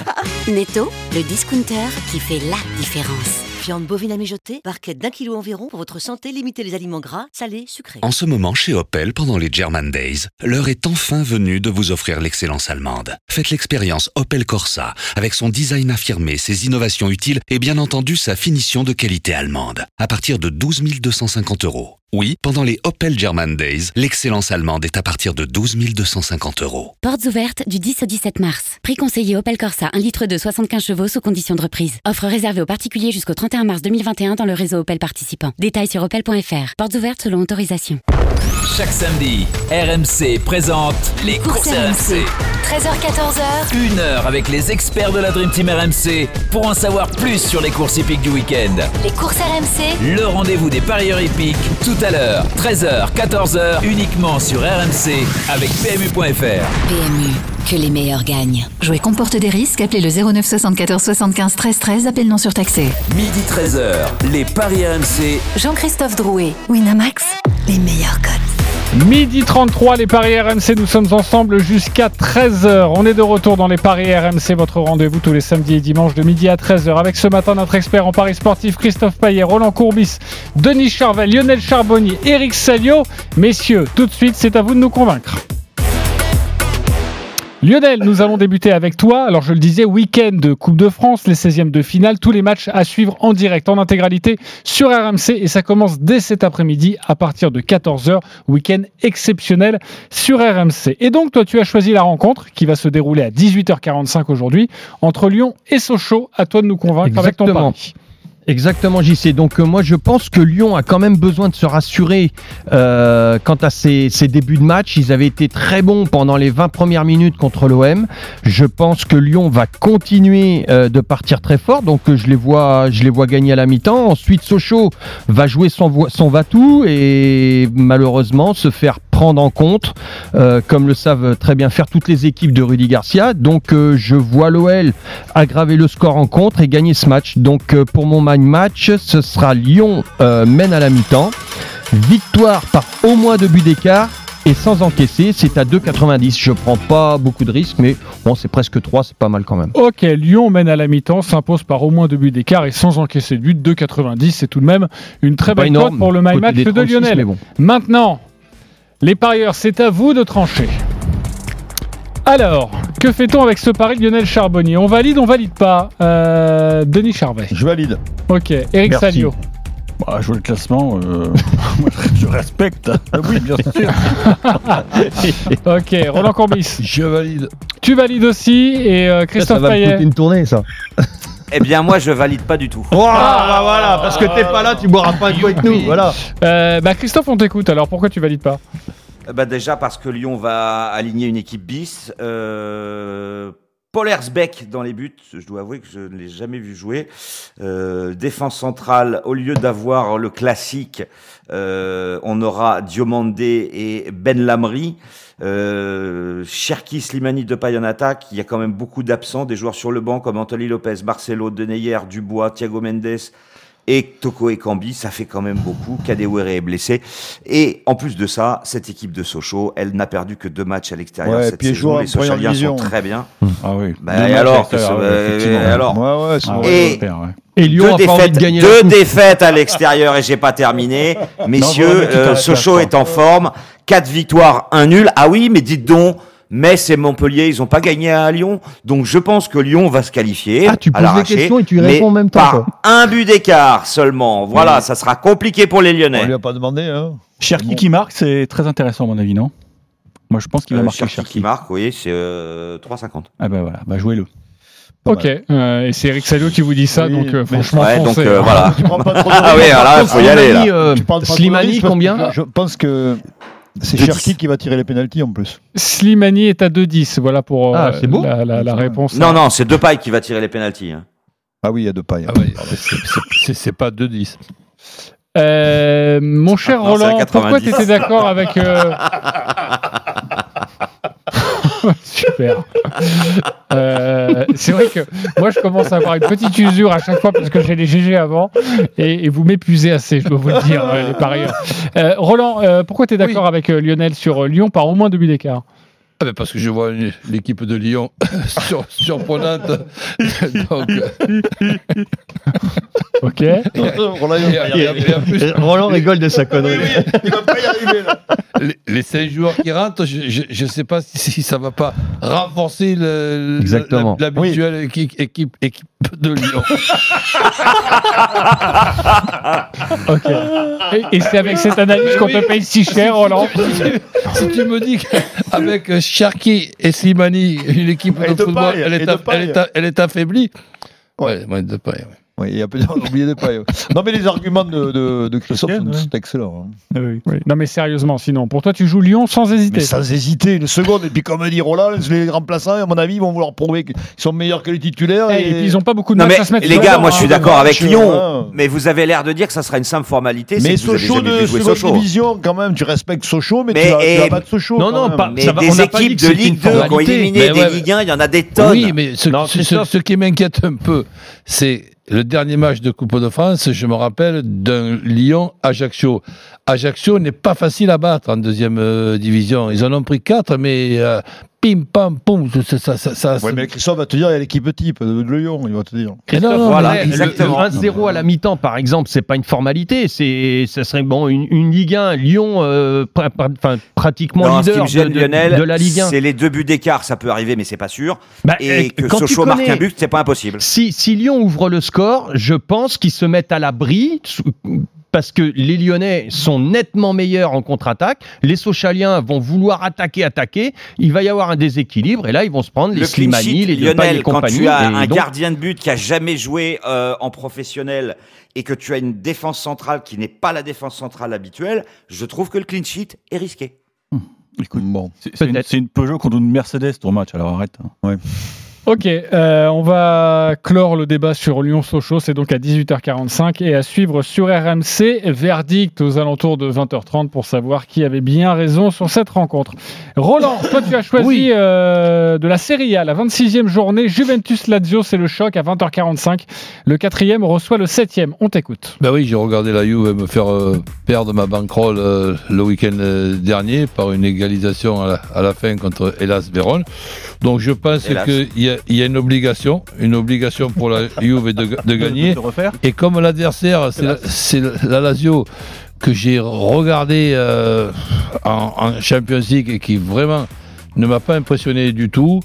Netto, le discounter qui fait la différence. Viande bovine à mijoter, barquette d'un kilo environ pour votre santé, limitez les aliments gras, salés, sucrés. En ce moment, chez Opel, pendant les German Days, l'heure est enfin venue de vous offrir l'excellence allemande. Faites l'expérience Opel Corsa, avec son design affirmé, ses innovations utiles et bien entendu sa finition de qualité allemande, à partir de 12 250 euros. Oui, pendant les Opel German Days, l'excellence allemande est à partir de 12 250 euros. Portes ouvertes du 10 au 17 mars. Prix conseillé Opel Corsa, 1 litre de 75 chevaux sous condition de reprise. Offre réservée aux particuliers jusqu'au 31 mars 2021 dans le réseau Opel participant. Détails sur opel.fr. Portes ouvertes selon autorisation. Chaque samedi, RMC présente les courses, RMC. 13h-14h. Une heure avec les experts de la Dream Team RMC pour en savoir plus sur les courses hippiques du week-end. Les courses RMC. Le rendez-vous des parieurs hippiques tout à l'heure, 13h, 14h, uniquement sur RMC avec PMU.fr. PMU, que les meilleurs gagnent. Jouer comporte des risques. Appelez le 09 74 75 13 13. Appel non surtaxé. Midi 13h, les paris RMC. Jean-Christophe Drouet. Winamax, les meilleurs cotes. Midi 33, les Paris RMC, nous sommes ensemble jusqu'à 13h. On est de retour dans les Paris RMC, votre rendez-vous tous les samedis et dimanches de midi à 13h. Avec ce matin notre expert en Paris sportif Christophe Payet, Roland Courbis, Denis Charvet, Lionel Charbonnier, Eric Salio. Messieurs, tout de suite, c'est à vous de nous convaincre. Lionel, nous allons débuter avec toi. Alors je le disais, week-end de Coupe de France, les 16e de finale, tous les matchs à suivre en direct, en intégralité sur RMC et ça commence dès cet après-midi à partir de 14h, week-end exceptionnel sur RMC. Et donc toi tu as choisi la rencontre qui va se dérouler à 18h45 aujourd'hui entre Lyon et Sochaux. À toi de nous convaincre avec ton pari. Exactement, JC. Donc euh, moi, je pense que Lyon a quand même besoin de se rassurer euh, quant à ses, ses débuts de match. Ils avaient été très bons pendant les 20 premières minutes contre l'OM. Je pense que Lyon va continuer euh, de partir très fort. Donc euh, je les vois, je les vois gagner à la mi-temps. Ensuite, Sochaux va jouer son, son va-tout et malheureusement se faire prendre en compte, euh, comme le savent très bien faire toutes les équipes de Rudy Garcia. Donc euh, je vois l'OL aggraver le score en contre et gagner ce match. Donc euh, pour mon mind match, ce sera Lyon mène à la mi-temps. Victoire par au moins deux buts d'écart et sans encaisser, c'est à 2,90. Je prends pas beaucoup de risques, mais bon, c'est presque 3, c'est pas mal quand même. Ok, Lyon mène à la mi-temps, s'impose par au moins deux buts d'écart et sans encaisser de but, 2,90. C'est tout de même une très belle cote pour le my match de 36, Lionel. bon. Maintenant, les parieurs, c'est à vous de trancher. Alors, que fait-on avec ce pari de Lionel Charbonnier? On valide, on valide pas Euh, Denis Charvet? Je valide. Ok, Eric Merci. Salio. Bah, jouer le classement, euh, moi, je respecte. Oui, bien sûr. ok, Roland Courbis. Je valide. Tu valides aussi et euh, Christophe Payet. une tournée, ça. Eh bien, moi, je valide pas du tout. bah voilà, parce que t'es pas là, tu boiras pas un coup avec nous. Voilà. Euh, bah Christophe, on t'écoute. Alors pourquoi tu valides pas Euh, bah, déjà parce que Lyon va aligner une équipe bis. Euh, Paul dans les buts, je dois avouer que je ne l'ai jamais vu jouer. Euh, défense centrale, au lieu d'avoir le classique, euh, on aura Diomandé et Ben Lamry. Euh, Cherki, Slimani, Depay en attaque. Il y a quand même beaucoup d'absents, des joueurs sur le banc comme Anthony Lopez, Marcelo, Deneyer, Dubois, Thiago Mendes et Toko Ekambi, ça fait quand même beaucoup. Kadewere est blessé. Et en plus de ça, cette équipe de Sochaux, elle n'a perdu que deux matchs à l'extérieur Ouais, cette saison. Les Sochaliens sont très bien. Ah oui. Bah, et alors, euh, alors Et- Lyon deux défaites, de deux défaites à l'extérieur et j'ai pas terminé. Messieurs, tu euh, Sochaux est en forme. Quatre victoires, un nul. Ah oui, mais dites donc, Metz et Montpellier, ils ont pas gagné à Lyon. Donc je pense que Lyon va se qualifier. Ah, tu poses l'arraché, questions et tu mais réponds en même temps, Par un but d'écart seulement. Voilà, ça sera compliqué pour les On Lyonnais. lui a pas demandé. Hein. Cherki qui marque, c'est très intéressant à mon avis, non? Moi, je pense qu'il va Euh, marquer Cherki Cherki. qui marque, oui, c'est euh, 3,50. Ah ben voilà, bah jouez-le. Ok, euh, et c'est Eric Salio qui vous dit ça, Oui, donc euh, franchement, Ouais, donc euh, hein. voilà. Tu prends pas trop de Ah oui, alors là, faut y aller là. Slimani, euh, Slimani, combien Je pense que c'est Cherki qui va tirer les pénalties en plus. Slimani est à 2-10, voilà pour euh, Ah, la, la- la réponse. Non, non, c'est Depay qui va tirer les pénalties. hein. Ah oui, il y a deux pailles. Ah ouais, c'est- pas 2-10. Euh, mon cher Non, c'est à Roland, pourquoi 90. tu étais d'accord avec. euh, Super. Euh, c'est vrai que moi je commence à avoir une petite usure à chaque fois parce que j'ai les GG avant et, et vous m'épuisez assez, je dois vous le dire, euh, les parieurs. Euh, Roland, euh, pourquoi tu es d'accord avec euh, Lionel sur Lyon par au moins deux buts d'écart? Ah ben parce que je vois une- l'équipe de Lyon sur- surprenante. Donc, euh, Ok. Roland, rigole de sa connerie. Il va pas y arriver là. les, les cinq joueurs qui rentrent, je ne sais pas si, si ça va pas renforcer l'habituelle équipe, équipe, équipe de Lyon. Ok. Et, et c'est avec cette analyse qu'on te paye si cher, Roland. si, tu, si tu me dis qu'avec Cherki et Slimani, une équipe de football, elle est, affaiblie. Ouais, ouais, de paille, ouais. Oui, il y a peut-être oublié des pailles. Non, mais les arguments de, de, de Christophe sont ouais. sont excellents. hein. Oui. Non mais sérieusement, sinon, pour toi tu joues Lyon sans hésiter. Mais sans hésiter, une seconde. Et puis, comme dit Roland, les remplaçants, à mon avis, ils vont vouloir prouver qu'ils sont meilleurs que les titulaires. Eh, et puis ils ont pas beaucoup de Non matchs mais à se mettre les gars, moi je suis d'accord avec Lyon, hein. mais vous avez l'air de dire que ça sera une simple formalité. Mais Sochaux de seconde division, quand même, tu respectes Sochaux, mais, Mais, tu, vas, tu et- vas battre Sochaux. Non, quand non, même. pas- Mais des pas équipes de Ligue 2 qui ont éliminé des Ligue 1, il y en a des tonnes. Oui, mais ce qui m'inquiète un peu, c'est le dernier match de Coupe de France, je me rappelle d'un Lyon-Ajaccio. Ajaccio n'est pas facile à battre en deuxième euh, division. Ils en ont pris quatre, mais euh, pim pam poum, ça, ça, ça, ça- Ouais, mais Christophe va te dire, il y a l'équipe type de, de Lyon, il va te dire. Christophe, non, voilà, mais le- exactement. le 1-0 à la mi-temps, par exemple, c'est pas une formalité. C'est, ça serait bon une, une Ligue 1, Lyon, euh, pra- pra- enfin, pratiquement Non, leader de, de- Lionel, de la Ligue 1. c'est les deux buts d'écart, ça peut arriver, mais c'est pas sûr. Bah, et euh, que quand Sochaux marque connais- un but, c'est pas impossible. Si, si Lyon ouvre le score, je pense qu'ils se mettent à l'abri. Parce que les Lyonnais sont nettement meilleurs en contre-attaque. Les Sochaliens vont vouloir attaquer, attaquer. Il va y avoir un déséquilibre. Et là, ils vont se prendre les Le clean Slimani, sheet, les Lionel, et quand tu as un donc- gardien de but qui a jamais joué euh, en professionnel et que tu as une défense centrale qui n'est pas la défense centrale habituelle, je trouve que le clean sheet est risqué. Écoute, bon. c'est une, Peugeot contre une Mercedes ton match, alors arrête. Ouais. Ok, euh, on va clore le débat sur Lyon-Sochaux, c'est donc à 18h45 et à suivre sur RMC, verdict aux alentours de 20h30 pour savoir qui avait bien raison sur cette rencontre. Roland, toi tu as choisi euh, de la Serie A, la 26e journée, Juventus-Lazio, c'est le choc à 20h45. Le quatrième reçoit le septième, on t'écoute. Ben oui, j'ai regardé la Juve me faire euh, perdre ma bankroll euh, le week-end dernier par une égalisation à la, à la fin contre Hélas Vérone. Donc je pense qu'il y, a- il y a une obligation, une obligation pour la Juve de, de gagner. De refaire Et comme l'adversaire, c'est la, Lazio que j'ai regardé euh, en, en Champions League et qui vraiment ne m'a pas impressionné du tout.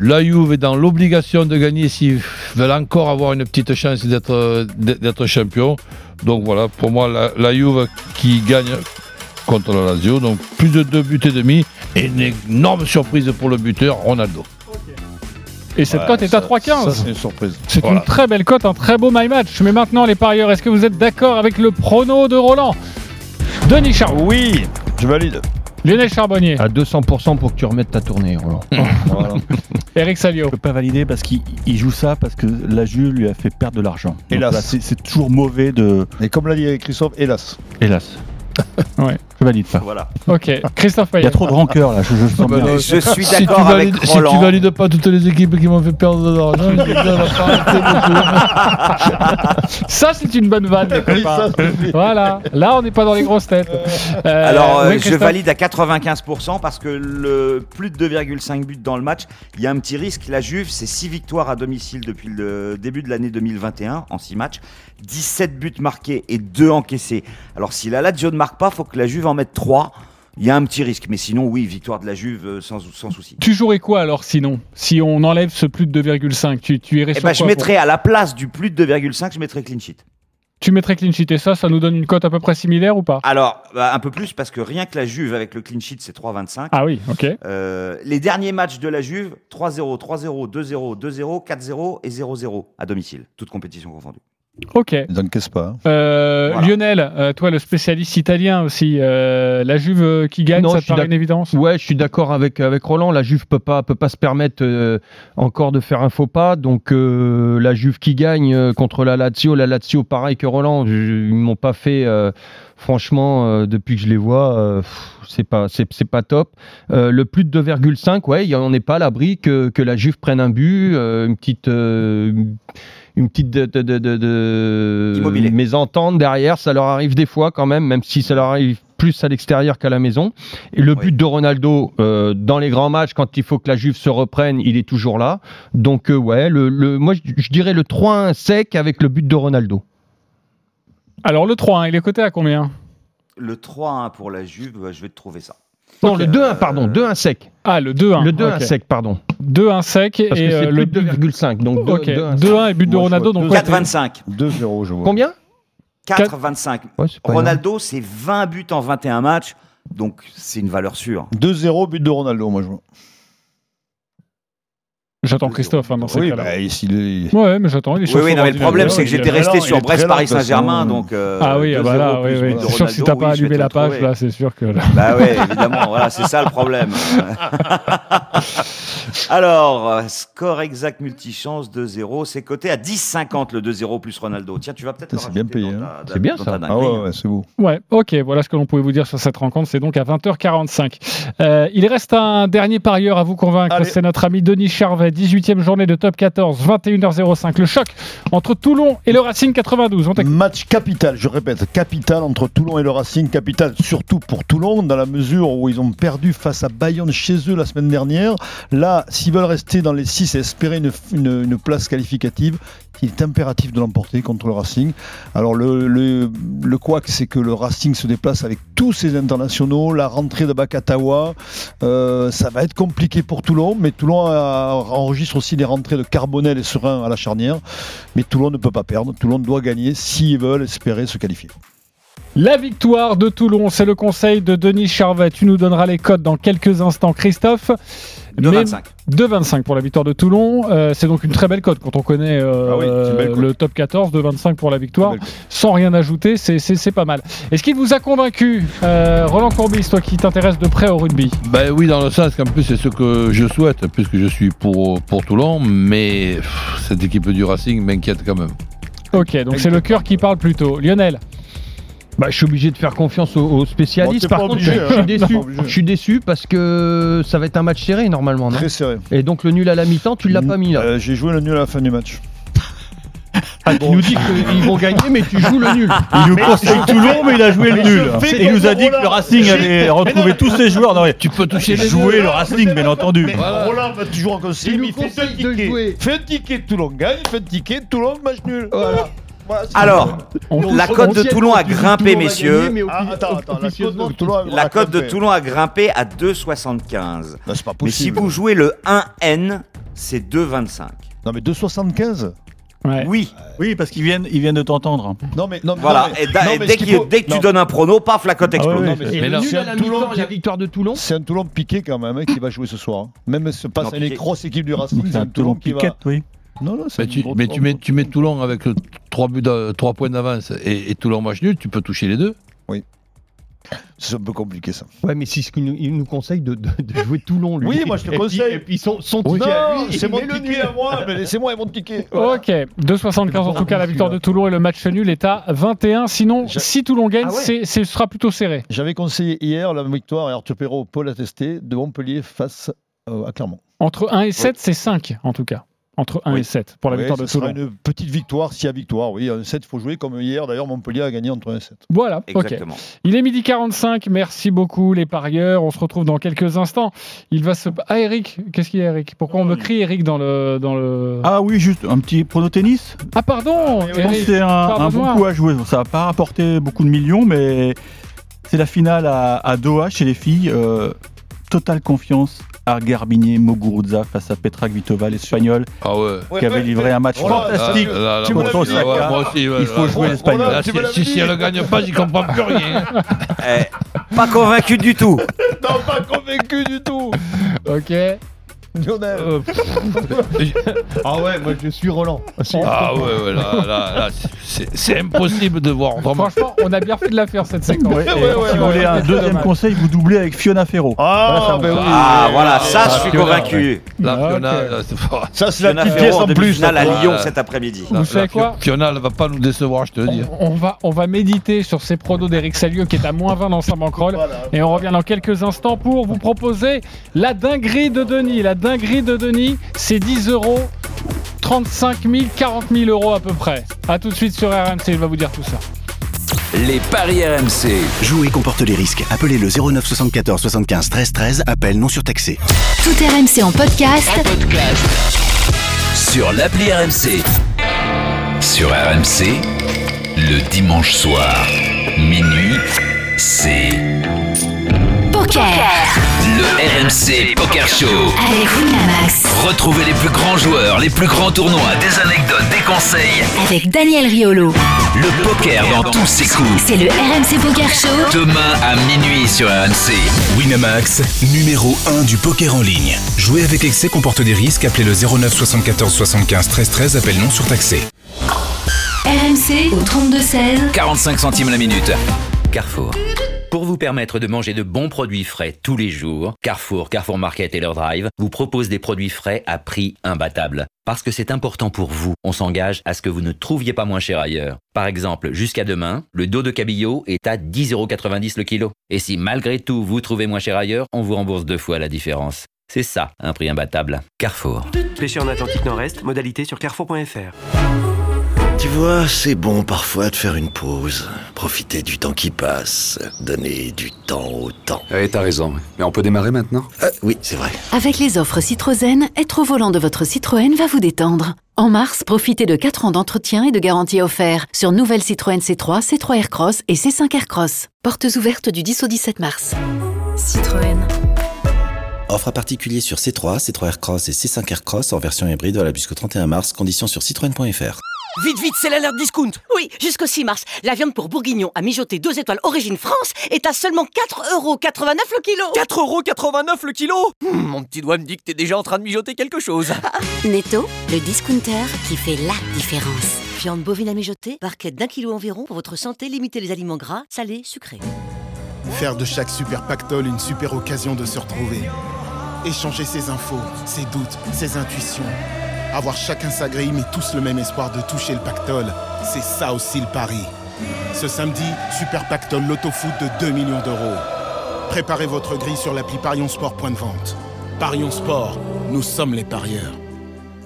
La Juve est dans l'obligation de gagner s'ils veulent encore avoir une petite chance d'être champion. Donc voilà, pour moi, la, la Juve qui gagne contre la Lazio. Donc plus de deux buts et demi. Et une énorme surprise pour le buteur, Ronaldo. Et cette Ouais, cote est à ça- 3,15. Ça, c'est une surprise. C'est Voilà. une très belle cote, un très beau my match. Mais maintenant les parieurs, est-ce que vous êtes d'accord avec le prono de Roland? Denis Charbonnier. Oui, je valide. Lionel Charbonnier. À 200% pour que tu remettes ta tournée, Roland. Voilà. Eric Salio. Je peux pas valider parce qu'il il joue ça parce que la Juve lui a fait perdre de l'argent. Hélas. là, C'est c'est toujours mauvais de. Et comme l'a dit Christophe, hélas. Hélas. Ouais. Je valide pas. Voilà. Ok, Christophe Il y Payet. a trop de rancœur là, je, je le sens bah bien. Je suis Si d'accord avec valides, si tu Roland. valides pas toutes les équipes qui m'ont fait perdre de l'argent, je pas. Ça, c'est une bonne vanne, les copains. Voilà, là, on n'est pas dans les grosses têtes. Euh, Alors, euh, oui, je valide à 95% parce que le plus de 2,5 buts dans le match, il y a un petit risque. La Juve, c'est 6 victoires à domicile depuis le début de l'année 2021 en 6 matchs, 17 buts marqués et 2 encaissés. Alors, si la Lazio ne marque pas, faut que la Juve en mette 3. Il y a un petit risque, mais sinon, oui, victoire de la Juve euh, sans, sans souci. Tu jouerais quoi alors sinon? Si on enlève ce plus de 2,5, tu, tu irais Eh sur ben, je mettrais à la place du plus de 2,5, je mettrais clean sheet. Tu mettrais clean sheet et ça, ça nous donne une cote à peu près similaire ou pas? Alors, bah, un peu plus parce que rien que la Juve avec le clean sheet, c'est 3,25. Ah oui, ok. Euh, les derniers matchs de la Juve, 3-0, 3-0, 2-0, 2-0, 4-0 et 0-0 à domicile, toutes compétitions confondues. Ok. Ils n'encaissent pas. Euh, Voilà. Lionel, euh, toi le spécialiste italien aussi, euh, la Juve qui gagne, Non, ça te paraît une évidence? Ouais, je suis d'accord avec, avec Roland. La Juve peut pas, peut pas se permettre encore de faire un faux pas. Donc, la Juve qui gagne contre la Lazio. La Lazio, pareil que Roland, je- ils m'ont pas fait, franchement, depuis que je les vois, c'est pas, c'est, c'est pas top. Le plus de 2,5, ouais, y- on n'est pas à l'abri que, que la Juve prenne un but, une petite. Une petite de, de, de, de- mésentente derrière, ça leur arrive des fois quand même, même si ça leur arrive plus à l'extérieur qu'à la maison. Et le but de Ronaldo euh, dans les grands matchs, quand il faut que la Juve se reprenne, il est toujours là. Donc euh, ouais, le, le- moi je, je dirais le 3-1 sec avec le but de Ronaldo. Alors le 3-1, il est coté à combien? Le 3-1 pour la Juve, bah, je vais te trouver ça. Non, le 2-1, pardon, 2-1 sec. Ah, le 2-1. Le 2-1 ok. sec, pardon. 2-1 sec Parce et que euh, le plus de but. 2,5. Donc deux- Ok, 2-1 2-1 et but de Ronaldo. vois Donc deux- ouais, 4-25. 2-0, je vois. Combien? 4-25. Ouais, c'est pas Ronaldo, c'est 20 buts en 21 matchs, donc c'est une valeur sûre. 2-0, but de Ronaldo, moi je vois. J'attends Christophe hein, dans ces Oui, cas-là. bah. Ouais, mais j'attends. Oui, oui, non, mais le problème, c'est que j'étais est- resté sur il est très Brest, lent, Paris de toute Saint-Germain, façon. donc. euh, Ah oui, ah 2-0 bah là, oui, oui. C'est sûr que si t'as pas oui, allumé la page, là, c'est sûr que. Bah ouais, évidemment, voilà, c'est ça le problème. Alors, score exact multichance 2-0, c'est coté à 10,50 le 2-0 plus Ronaldo. Tiens, tu vas peut-être C'est bien payé. hein. C'est bien, ça. Ah ouais, ouais, c'est beau. Ouais, ok, voilà ce que l'on pouvait vous dire sur cette rencontre. C'est donc à 20h45. Euh, il reste un dernier parieur à vous convaincre. C'est notre ami Denis Charvet. 18e journée de top 14, 21h05. Le choc entre Toulon et le Racing 92. On t'écoute. Match capital, je répète, capital entre Toulon et le Racing, capital surtout pour Toulon, dans la mesure où ils ont perdu face à Bayonne chez eux la semaine dernière. Là, s'ils veulent rester dans les 6 et espérer une, place qualificative, il est impératif de l'emporter contre le Racing. Alors le, le, c'est que le Racing se déplace avec tous ses internationaux, la rentrée de Bakatawa, euh, ça va être compliqué pour Toulon, mais Toulon enregistre aussi des rentrées de Carbonel et Serein à la charnière. Mais Toulon ne peut pas perdre. Toulon doit gagner s'ils veulent espérer se qualifier. La victoire de Toulon, c'est le conseil de Denis Charvet. Tu nous donneras les codes dans quelques instants, Christophe. 2,25. 2,25 pour la victoire de Toulon. Euh, c'est donc une très belle cote quand on connaît euh, Ah oui, le top 14, 2,25 pour la victoire. Sans rien ajouter, c'est- c'est c'est pas mal. Est-ce qu'il vous a convaincu, euh, Roland Courbis, toi qui t'intéresses de près au rugby? Ben oui, dans le sens qu'en plus c'est ce que je souhaite, puisque je suis pour, pour Toulon, mais pff, cette équipe du Racing m'inquiète quand même. Ok, donc c'est le cœur qui parle plutôt. Lionel? Bah, je suis obligé de faire confiance aux, aux spécialistes. Bon, Par contre, obligé, je, je hein. suis déçu. Je suis déçu parce que ça va être un match serré normalement, non Très serré. Et donc le nul à la mi-temps, tu l'as pas mis là. Euh, J'ai joué le nul à la fin du match. Ah, tu nous dis qu'ils vont gagner, mais tu joues le nul. Il nous conseille Toulon, mais il a joué le nul. il nous a dit que le. Racing allait retrouver tous ses joueurs. Non, mais Tu peux toucher les jouer le Racing, bien entendu. Roland va toujours en conseiller, Il il fait conseille deux de tickets. jouer. Fais un ticket, Toulon gagne, fais un ticket, Toulon match nul. Voilà. C'est Alors, On- la cote de Toulon a grimpé, messieurs. Ah, la cote de Toulon, a grimpé à 2,75. Non, c'est pas Mais si vous jouez le 1N, c'est 2,25. Non, mais 2,75 Ouais. Oui, Oui, parce qu'ils viennent, ils viennent de t'entendre. Non, mais. Non, mais- voilà. non, mais- Et, da- non, et mais dès, faut- que tu non. donnes un prono, paf, la cote Ah ouais, explose. mais c'est à un la Toulon la victoire de Toulon. C'est un Toulon piqué quand même hein, qui va jouer ce soir. Même si c'est pas Non, c'est les grosses équipes du Racing, C'est un Toulon qui va. piquette, oui. Non, non, c'est Mais tu, mais tu, mets, tu mets Toulon avec 3 buts, de- trois points d'avance et, et Toulon match nul, tu peux toucher les deux. C'est un peu compliqué ça. Ouais, mais c'est ce qu'il nous, il nous conseille de, de- de jouer Toulon, lui. Oui, moi, je te Et puis- conseille. Et puis son, son Oui. c'est mon ticket à moi, mais laissez-moi et mon ticket. Voilà. Ok, 2,75 en tout cas la victoire de Toulon et le match nul est à 21. Sinon, Je- si Toulon gagne, Ah ouais. ce sera plutôt serré. J'avais conseillé hier la victoire, et Arthur Perrault, Paul attesté, de Montpellier face euh, à Clermont. Entre 1 et 7, c'est 5 en tout cas. Entre 1 Oui. et 7 pour la Oui, victoire ce de sera Toulon. une petite victoire, s'il y a victoire. Oui, un 7, il faut jouer comme hier. D'ailleurs, Montpellier a gagné entre 1 et 7. Voilà, ok. Exactement. Il est midi 45, merci beaucoup les parieurs. On se retrouve dans quelques instants. Il va se. Ah, Eric, qu'est-ce qu'il y a, Eric? Pourquoi on me crie Eric dans le. Dans le... Ah oui, juste un petit prono tennis. Ah, pardon Je pense Eric, que c'est un, un bon coup à jouer. Ça va pas rapporter beaucoup de millions, mais c'est la finale à, à Doha chez les filles. Euh, totale confiance à Garbinier Muguruza face à Petra Kvitova, l'Espagnol, Ah ouais. qui avait livré un match fantastique. Là, là, là, Tu moi contre aussi, ouais, moi Il faut là, jouer l'Espagnol. Si, elle ne gagne pas, j'y comprends plus rien. Eh, pas convaincu du tout. Non, pas convaincu du tout. Ok. Lionel. Euh, ah ouais, moi je suis Roland. Ah ouais, ouais, là, là, là, c'est- impossible de voir. Franchement, on a bien fait de la faire cette séquence. Ouais, et ouais, ouais, si vous voulez un deuxième conseil, vous doublez avec Fiona Ferro. Ah, oui. Voilà, ça, je suis Fiona, convaincu. La Fiona, là. Ça, c'est la petite pièce en plus. demi-finale à. Lyon cet après-midi. Vous savez quoi Fiona, elle va pas nous décevoir, je te le dis. on, on va, on va méditer sur ces pronos d'Eric Salieu qui est à moins 20 dans sa bankroll. Voilà. Et on revient dans quelques instants pour vous proposer la dinguerie de Denis. La dinguerie de Denis, c'est 10 euros, 35 000, 40 000 euros à peu près. A tout de suite sur RMC, il va vous dire tout ça. Les paris RMC. Jouer comporte les risques. Appelez le 09 74 75 13 13. Appel non surtaxé. Tout RMC en podcast. Sur l'appli RMC. Sur RMC, le dimanche soir, minuit, c'est Poker le RMC Poker Show. avec Winamax. Retrouvez les plus grands joueurs, les plus grands tournois, des anecdotes, des conseils. Avec Daniel Riolo. Le poker dans tous ses coups. C'est le RMC Poker Show. Demain à minuit sur RMC. Winamax, numéro 1 du poker en ligne. Jouer avec excès comporte des risques. Appelez le 09 74 75 13 13. Appel non surtaxé. RMC au 32 16. 45 centimes la minute. Carrefour. Pour vous permettre de manger de bons produits frais tous les jours, Carrefour, Carrefour Market et leur drive vous proposent des produits frais à prix imbattable. Parce que c'est important pour vous, on s'engage à ce que vous ne trouviez pas moins cher ailleurs. Par exemple, jusqu'à demain, le dos de cabillaud est à 10,90€ le kilo. Et si malgré tout vous trouvez moins cher ailleurs, on vous rembourse deux fois la différence. C'est ça, un prix imbattable. Carrefour. Pêcher en Atlantique Nord-Est, modalité sur carrefour.fr. Tu vois, c'est bon parfois de faire une pause, profiter du temps qui passe, donner du temps au temps. Eh, t'as raison. Mais on peut démarrer maintenant? Euh, oui, c'est vrai. Avec les offres Citroën, être au volant de votre Citroën va vous détendre. En mars, profitez de 4 ans d'entretien et de garantie offerts sur nouvelle Citroën C3, C3 Aircross et C5 Aircross. Portes ouvertes du 10 au 17 mars. Citroën. Offre à particulier sur C3, C3 Aircross et C5 Aircross en version hybride valable jusqu'au 31 mars. Conditions sur citroën.fr. Vite, vite, c'est l'alerte discount Oui, jusqu'au 6 mars, la viande pour bourguignon à mijoter 2 étoiles origine France est à seulement 4,89€ le kilo 4,89€ le kilo Hmm, Mon petit doigt me dit que t'es déjà en train de mijoter quelque chose. Netto, le discounter qui fait la différence. Viande bovine à mijoter, barquette d'un kilo environ pour votre santé, limitez les aliments gras, salés, sucrés. Faire de chaque super pactole une super occasion de se retrouver. Échanger ses infos, ses doutes, ses intuitions. Avoir chacun sa grille mais tous le même espoir de toucher le pactole. C'est ça aussi le pari. Ce samedi, super pactole loto-foot de 2 millions d'euros. Préparez votre grille sur l'appli Parion Sport Point de vente. Parion Sport, nous sommes les parieurs.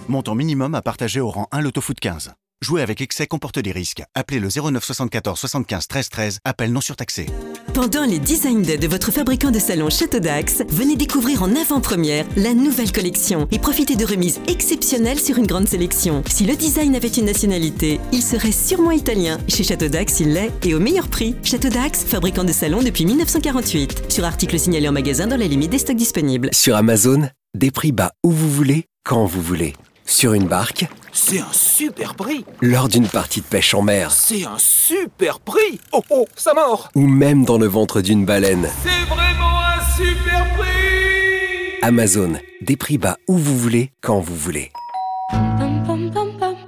Montant minimum à partager au rang 1 Loto Foot 15. Jouer avec excès comporte des risques. Appelez le 09 74 75 13 13. Appel non surtaxé. Pendant les Design Day de votre fabricant de salon Château d'Axe, venez découvrir en avant-première la nouvelle collection et profitez de remises exceptionnelles sur une grande sélection. Si le design avait une nationalité, il serait sûrement italien. Chez Château d'Axe, il l'est et au meilleur prix. Château d'Axe, fabricant de salons depuis 1948. Sur article signalé en magasin dans la limite des stocks disponibles. Sur Amazon, des prix bas où vous voulez, quand vous voulez. Sur une barque, C'est un super prix. Lors d'une partie de pêche en mer, C'est un super prix. Oh oh, ça mord. Ou même dans le ventre d'une baleine. C'est vraiment un super prix. Amazon, des prix bas où vous voulez, quand vous voulez.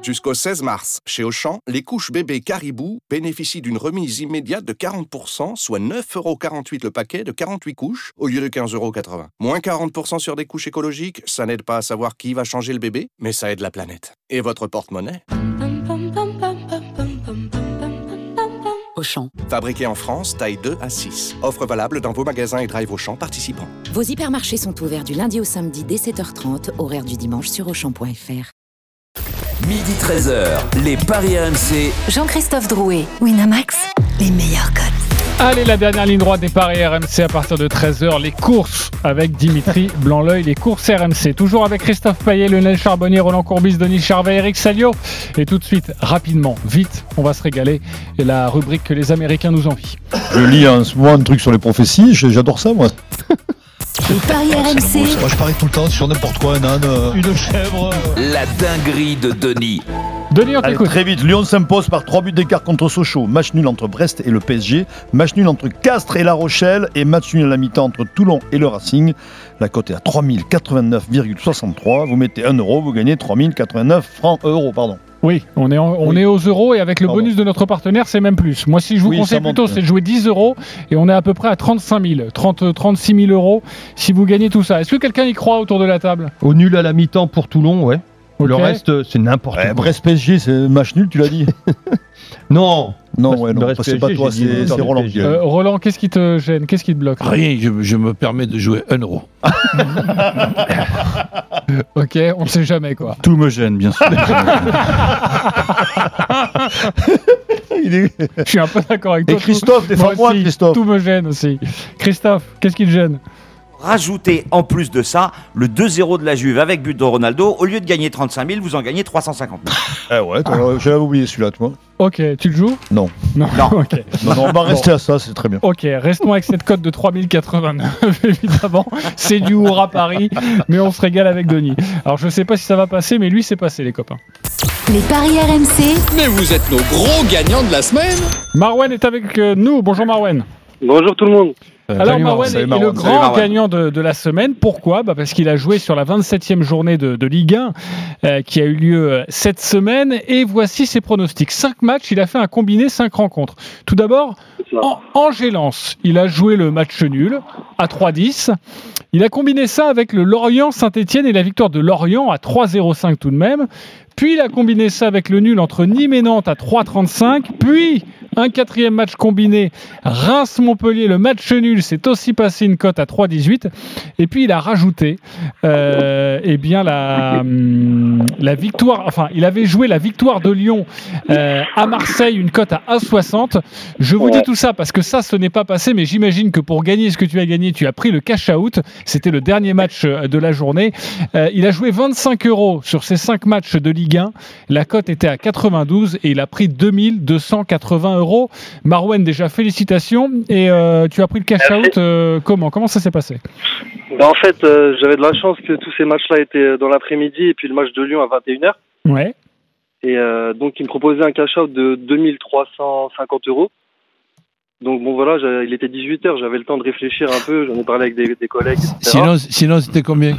Jusqu'au 16 mars, chez Auchan, les couches bébés Caribou bénéficient d'une remise immédiate de 40%, soit 9,48€ le paquet de 48 couches au lieu de 15,80€. Moins 40% sur des couches écologiques, ça n'aide pas à savoir qui va changer le bébé, mais ça aide la planète. Et votre porte-monnaie? Auchan. Fabriqué en France, taille 2 à 6. Offre valable dans vos magasins et drive Auchan participants. Vos hypermarchés sont ouverts du lundi au samedi dès 7h30, horaire du dimanche sur Auchan.fr. Midi 13h, les Paris RMC. Jean-Christophe Drouet, Winamax, les meilleurs codes. Allez, la dernière ligne droite des paris RMC à partir de 13h, les courses avec Dimitri Blanc-L'œil, les courses RMC. Toujours avec Christophe Payet, Lionel Charbonnier, Roland Courbis, Denis Charvet, Eric Salio. Et tout de suite, rapidement, vite, on va se régaler. Et la rubrique que les Américains nous envient. Je lis en ce moment un truc sur les prophéties, j'adore ça moi. Les paris RMC, Moi je parie tout le temps sur n'importe quoi, un âne, euh, une chèvre. La dinguerie de Denis. Denis, on Allez, t'écoute. très vite, Lyon s'impose par 3 buts d'écart contre Sochaux. Match nul entre Brest et le PSG. Match nul entre Castres et La Rochelle. Et match nul à la mi-temps entre Toulon et le Racing. La cote est à 3089,63. Vous mettez 1 euro, vous gagnez 3089 francs euros. Pardon. Oui, on est, en- on Oui. est aux euros et avec le bonus de notre partenaire, c'est même plus. Moi, si je vous Oui, conseille plutôt, c'est de jouer 10 euros et on est à peu près à 35 000, 30, 36 000 euros si vous gagnez tout ça. Est-ce que quelqu'un y croit autour de la table? Au nul à la mi-temps pour Toulon, ouais. Le reste, c'est n'importe Ouais, quoi. Brest PSG, c'est match nul, tu l'as dit Non. Non, ouais, non, Brest c'est pas toi, c'est Roland. Euh, Roland, qu'est-ce qui te gêne? Qu'est-ce qui te bloque? Rien, je, je me permets de jouer 1 euro. Ok, on ne sait jamais quoi. Tout me gêne, bien sûr. Est- Je suis un peu d'accord avec toi. Et Christophe, défends-moi, aussi, Christophe. Tout me gêne aussi. Christophe, qu'est-ce qui te gêne? Rajoutez en plus de ça le 2-0 de la Juve avec but de Ronaldo. Au lieu de gagner 35 000, vous en gagnez 350 000. Ah ouais, toi, j'avais oublié celui-là, toi. Ok, tu le joues? Non. Non. ok. Non, non, on va rester à ça, c'est très bien. Ok, restons avec cette cote de 3089, évidemment. C'est du Houra Paris, mais on se régale avec Denis. Alors je sais pas si ça va passer, mais lui c'est passé les copains. les paris RMC, Mais vous êtes nos gros gagnants de la semaine Marwen est avec euh, nous. Bonjour Marwen. Bonjour tout le monde. Alors Salut, Marwan est le grand gagnant de, de la semaine. Pourquoi? Bah Parce qu'il a joué sur la 27e journée de, de Ligue 1 euh, qui a eu lieu euh, cette semaine. Et voici ses pronostics. 5 matchs, il a fait un combiné 5 rencontres. Tout d'abord, en Angers-Lens, il a joué le match nul à 3-10. Il a combiné ça avec le Lorient-Saint-Etienne et la victoire de Lorient à 3-0-5 tout de même. Puis il a combiné ça avec le nul entre Nîmes et Nantes à 3-35. Puis un quatrième match combiné, Reims-Montpellier, le match nul, c'est aussi passé une cote à 3-18. Et puis il a rajouté euh, eh bien la, hum, la victoire, enfin il avait joué la victoire de Lyon euh, à Marseille, une cote à 1,60. Je vous dis tout ça parce que ça, ce n'est pas passé, mais j'imagine que pour gagner ce que tu as gagné, tu as pris le cash out. C'était le dernier match euh, de la journée. Euh, il a joué 25 euros sur ces 5 matchs de Ligue 1. La cote était à 92 et il a pris 2280 euros. Marouane, déjà félicitations. Et euh, tu as pris le cash out euh, comment Comment ça s'est passé? Ben, en fait, euh, j'avais de la chance que tous ces matchs-là étaient dans l'après-midi et puis le match de Lyon à 21h. Ouais. Et euh, donc, il me proposait un cash-out de 2350 euros. Donc, bon, voilà, il était 18h, j'avais le temps de réfléchir un peu, j'en ai parlé avec des, des collègues, etc. Sinon, sinon c'était combien?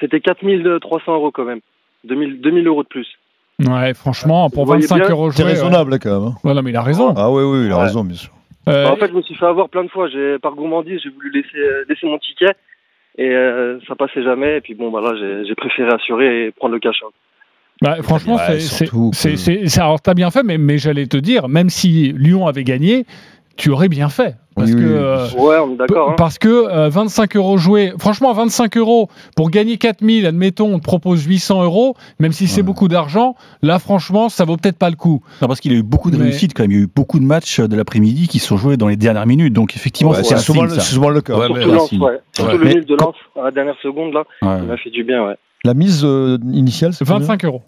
C'était 4300 euros quand même. 2000, 2000 euros de plus. Ouais, franchement, pour Vous voyez 25 bien euros C'est raisonnable quand même. hein. ouais. Non, mais il a raison. Ah oui, oui, il a Ouais. raison, bien sûr. Euh, Bah, en fait, je me suis fait avoir plein de fois. J'ai, par gourmandise, j'ai voulu laisser, euh, laisser mon ticket et euh, ça passait jamais. Et puis bon, bah là, j'ai, j'ai préféré assurer et prendre le cash-out. Bah, franchement, Ouais, c'est- c'est. surtout c'est- c'est- c'est- Alors, t'as bien fait, mais, mais j'allais te dire, même si Lyon avait gagné, tu aurais bien fait. Parce que. euh, Ouais, on est d'accord. hein. Parce que euh, 25 euros joués, franchement, 25 euros pour gagner 4000, admettons, on te propose 800 euros, même si c'est beaucoup d'argent, là, franchement, ça vaut peut-être pas le coup. Non, parce qu'il a eu beaucoup de Mais- réussites quand même. Il y a eu beaucoup de matchs de l'après-midi qui sont joués dans les dernières minutes. Donc effectivement, Ouais, c'est souvent ça. souvent le cas. Ouais, Surtout ouais. Surtout Ouais. le nul de Lens à la dernière seconde, là, Ouais. il m'a fait du bien, ouais. La mise euh, initiale, c'est combien? 25 euros.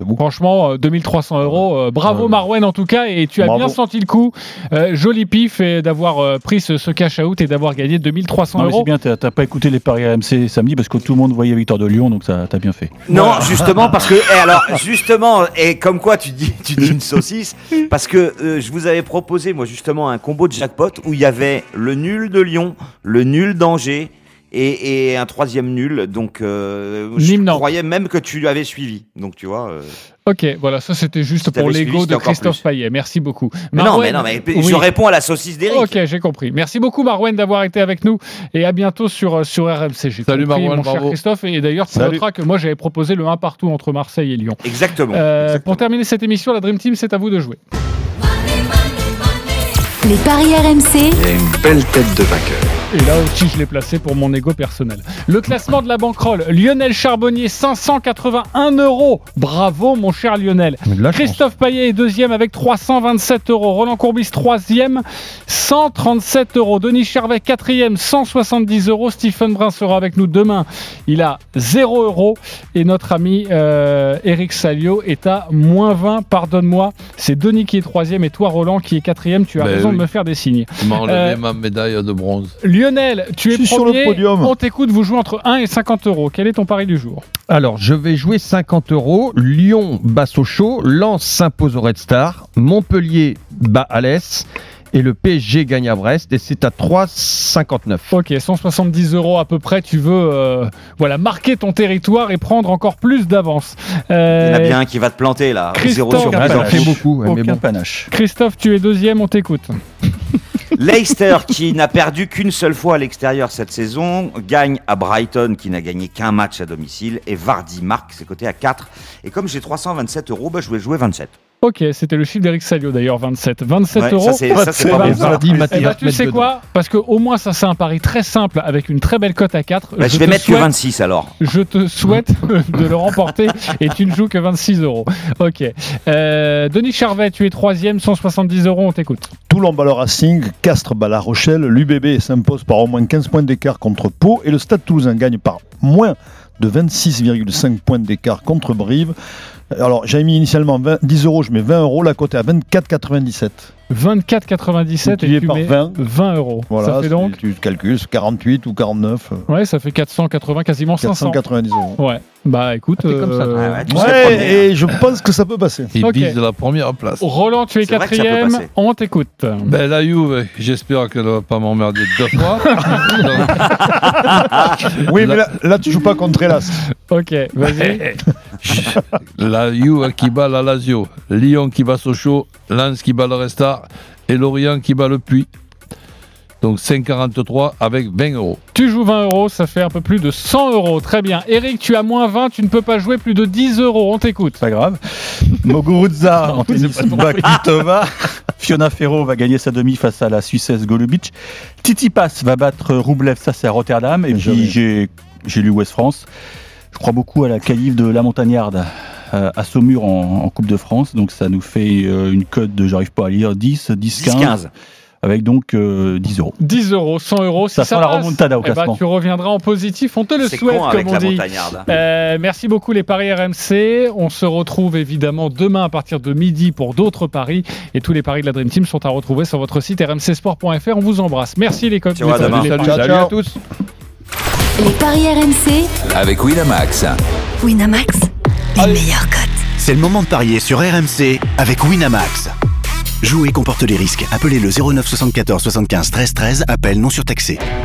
Beaucoup. Franchement, euh, 2300 euros. euh, bravo Marwen en tout cas, et tu as Bravo. bien senti le coup. Euh, joli pif d'avoir euh, pris ce, ce cash out et d'avoir gagné 2300 Non, mais c'est euros. bien, t'as pas écouté les paris RMC samedi parce que tout le monde voyait Victor de Lyon, donc ça t'as bien fait. Non, justement parce que et alors justement et comme quoi tu dis tu dis une saucisse parce que euh, je vous avais proposé moi justement un combo de jackpot où il y avait le nul de Lyon, le nul d'Angers et, et un troisième nul donc euh, je croyais même que tu l'avais suivi donc tu vois euh, Ok, voilà, ça c'était juste pour l'ego de Christophe. Payet. Merci beaucoup. Mais non, mais non, mais Oui. je réponds à la saucisse d'Eric. Ok, j'ai compris. Merci beaucoup Marouane d'avoir été avec nous et à bientôt sur, sur RMC. Salut, compris, Marouane, mon cher. Christophe. Et d'ailleurs, tu noteras que moi j'avais proposé le 1 partout entre Marseille et Lyon. Exactement. Euh, Pour terminer cette émission, la Dream Team, c'est à vous de jouer. Les paris RMC, Il y a une belle tête de vainqueur. Et là aussi, je l'ai placé pour mon ego personnel. Le classement de la banquerolle, Lionel Charbonnier, 581 euros. Bravo, mon cher Lionel. Christophe Payet est deuxième avec 327 euros. Roland Courbis, troisième, 137 euros. Denis Charvet, quatrième, 170 euros. Stephen Brun sera avec nous demain. Il a 0 euros. Et notre ami euh, Eric Salio est à moins 20. Pardonne-moi. C'est Denis qui est troisième et toi, Roland, qui est quatrième. Tu as Ben raison oui. de me faire des signes. Tu m'as enlevé Euh, ma médaille de bronze. Lionel, tu es Je suis sur le premier. podium. On t'écoute, vous jouez entre 1 et 50 euros. Quel est ton pari du jour? Alors, je vais jouer 50 euros. Lyon bat Sochaux, Lens s'impose au Red Star, Montpellier bat Alès et le PSG gagne à Brest et c'est à 3,59. Ok, 170 euros à peu près. Tu veux euh, voilà, marquer ton territoire et prendre encore plus d'avance. Il y en a Euh, bien un qui va te planter là. Christophe. 0 sur Aucun 10. panache. fait beaucoup, ouais, mais Aucun bon. panache. Christophe, tu es deuxième, on t'écoute. Leicester, qui n'a perdu qu'une seule fois à l'extérieur cette saison, gagne à Brighton, qui n'a gagné qu'un match à domicile, et Vardy marque ses côtés à 4. Et comme j'ai 327 euros, bah, je vais jouer 27. Ok, c'était le chiffre d'Eric Salio d'ailleurs, 27. 27 Ouais, euros. ça, c'est- ça, c'est pas bon, eh ben, tu sais dedans. quoi? Parce que au moins ça c'est un pari très simple avec une très belle cote à 4. Bah, je vais mettre que souhaite- 26 alors. Je te souhaite de le remporter et tu ne joues que 26 euros. Ok. Euh, Denis Charvet, tu es troisième, 170 euros, on t'écoute. Toulon bat le Racing, Castres bat La Rochelle, l'UBB s'impose par au moins 15 points d'écart contre Pau et le Stade Toulousain gagne par moins de 26,5 points d'écart contre Brive. Alors, j'avais mis initialement 20 10 euros, je mets 20 euros, la cote est à 24,97. 24,97 et tu par mets 20. 20 euros. Voilà, ça fait donc tu calcules, c'est 48 ou 49. euh, Ouais, ça fait 480, quasiment 500. 490 euros. Ouais. Bah écoute. comme ça, euh, Ah ouais, et je pense que ça peut passer. Il Ok. vise la première place. Roland, tu es quatrième. On t'écoute. Ben, la Juve, j'espère qu'elle ne va pas m'emmerder deux fois. Donc, Oui, mais là, là, tu joues pas contre Elas. Ok, vas-y. la Juve qui bat la Lazio, Lyon qui bat Sochaux, Lens qui bat le Et Lorient qui bat le Puy. Donc 5,43 avec 20 euros. Tu joues 20 euros, ça fait un peu plus de 100 euros. Très bien. Eric, tu as moins 20, tu ne peux pas jouer plus de 10 euros. On t'écoute. Pas grave. Moguruza en tennis Bakitova. Fiona Ferro va gagner sa demi face à la Suissesse Golubic. Titi Pass va battre Roublev, ça c'est à Rotterdam. Et puis j'ai j'ai lu West France. Je crois beaucoup à la qualif de la Montagnarde euh, à Saumur en, en Coupe de France. Donc ça nous fait euh, une cote de, j'arrive pas à lire, 10, 10, 15. 10-15. Avec donc euh, 10 euros. 10 euros, 100 euros. Si Ça ça, sent la remontada au eh ben, classement. tu reviendras en positif. On te le souhaite, con comme on la dit. Euh, merci beaucoup les paris RMC. On se retrouve évidemment demain à partir de midi pour d'autres paris. Et tous les paris de la Dream Team sont à retrouver sur votre site rmcsport.fr. On vous embrasse. Merci les copains. Salut, salut à tous. Les paris RMC, Avec Winamax. Winamax, les meilleurs cotes. C'est le moment de parier sur RMC avec Winamax. Jouer comporte les risques. Appelez le 09 74 75 13 13. Appel non surtaxé.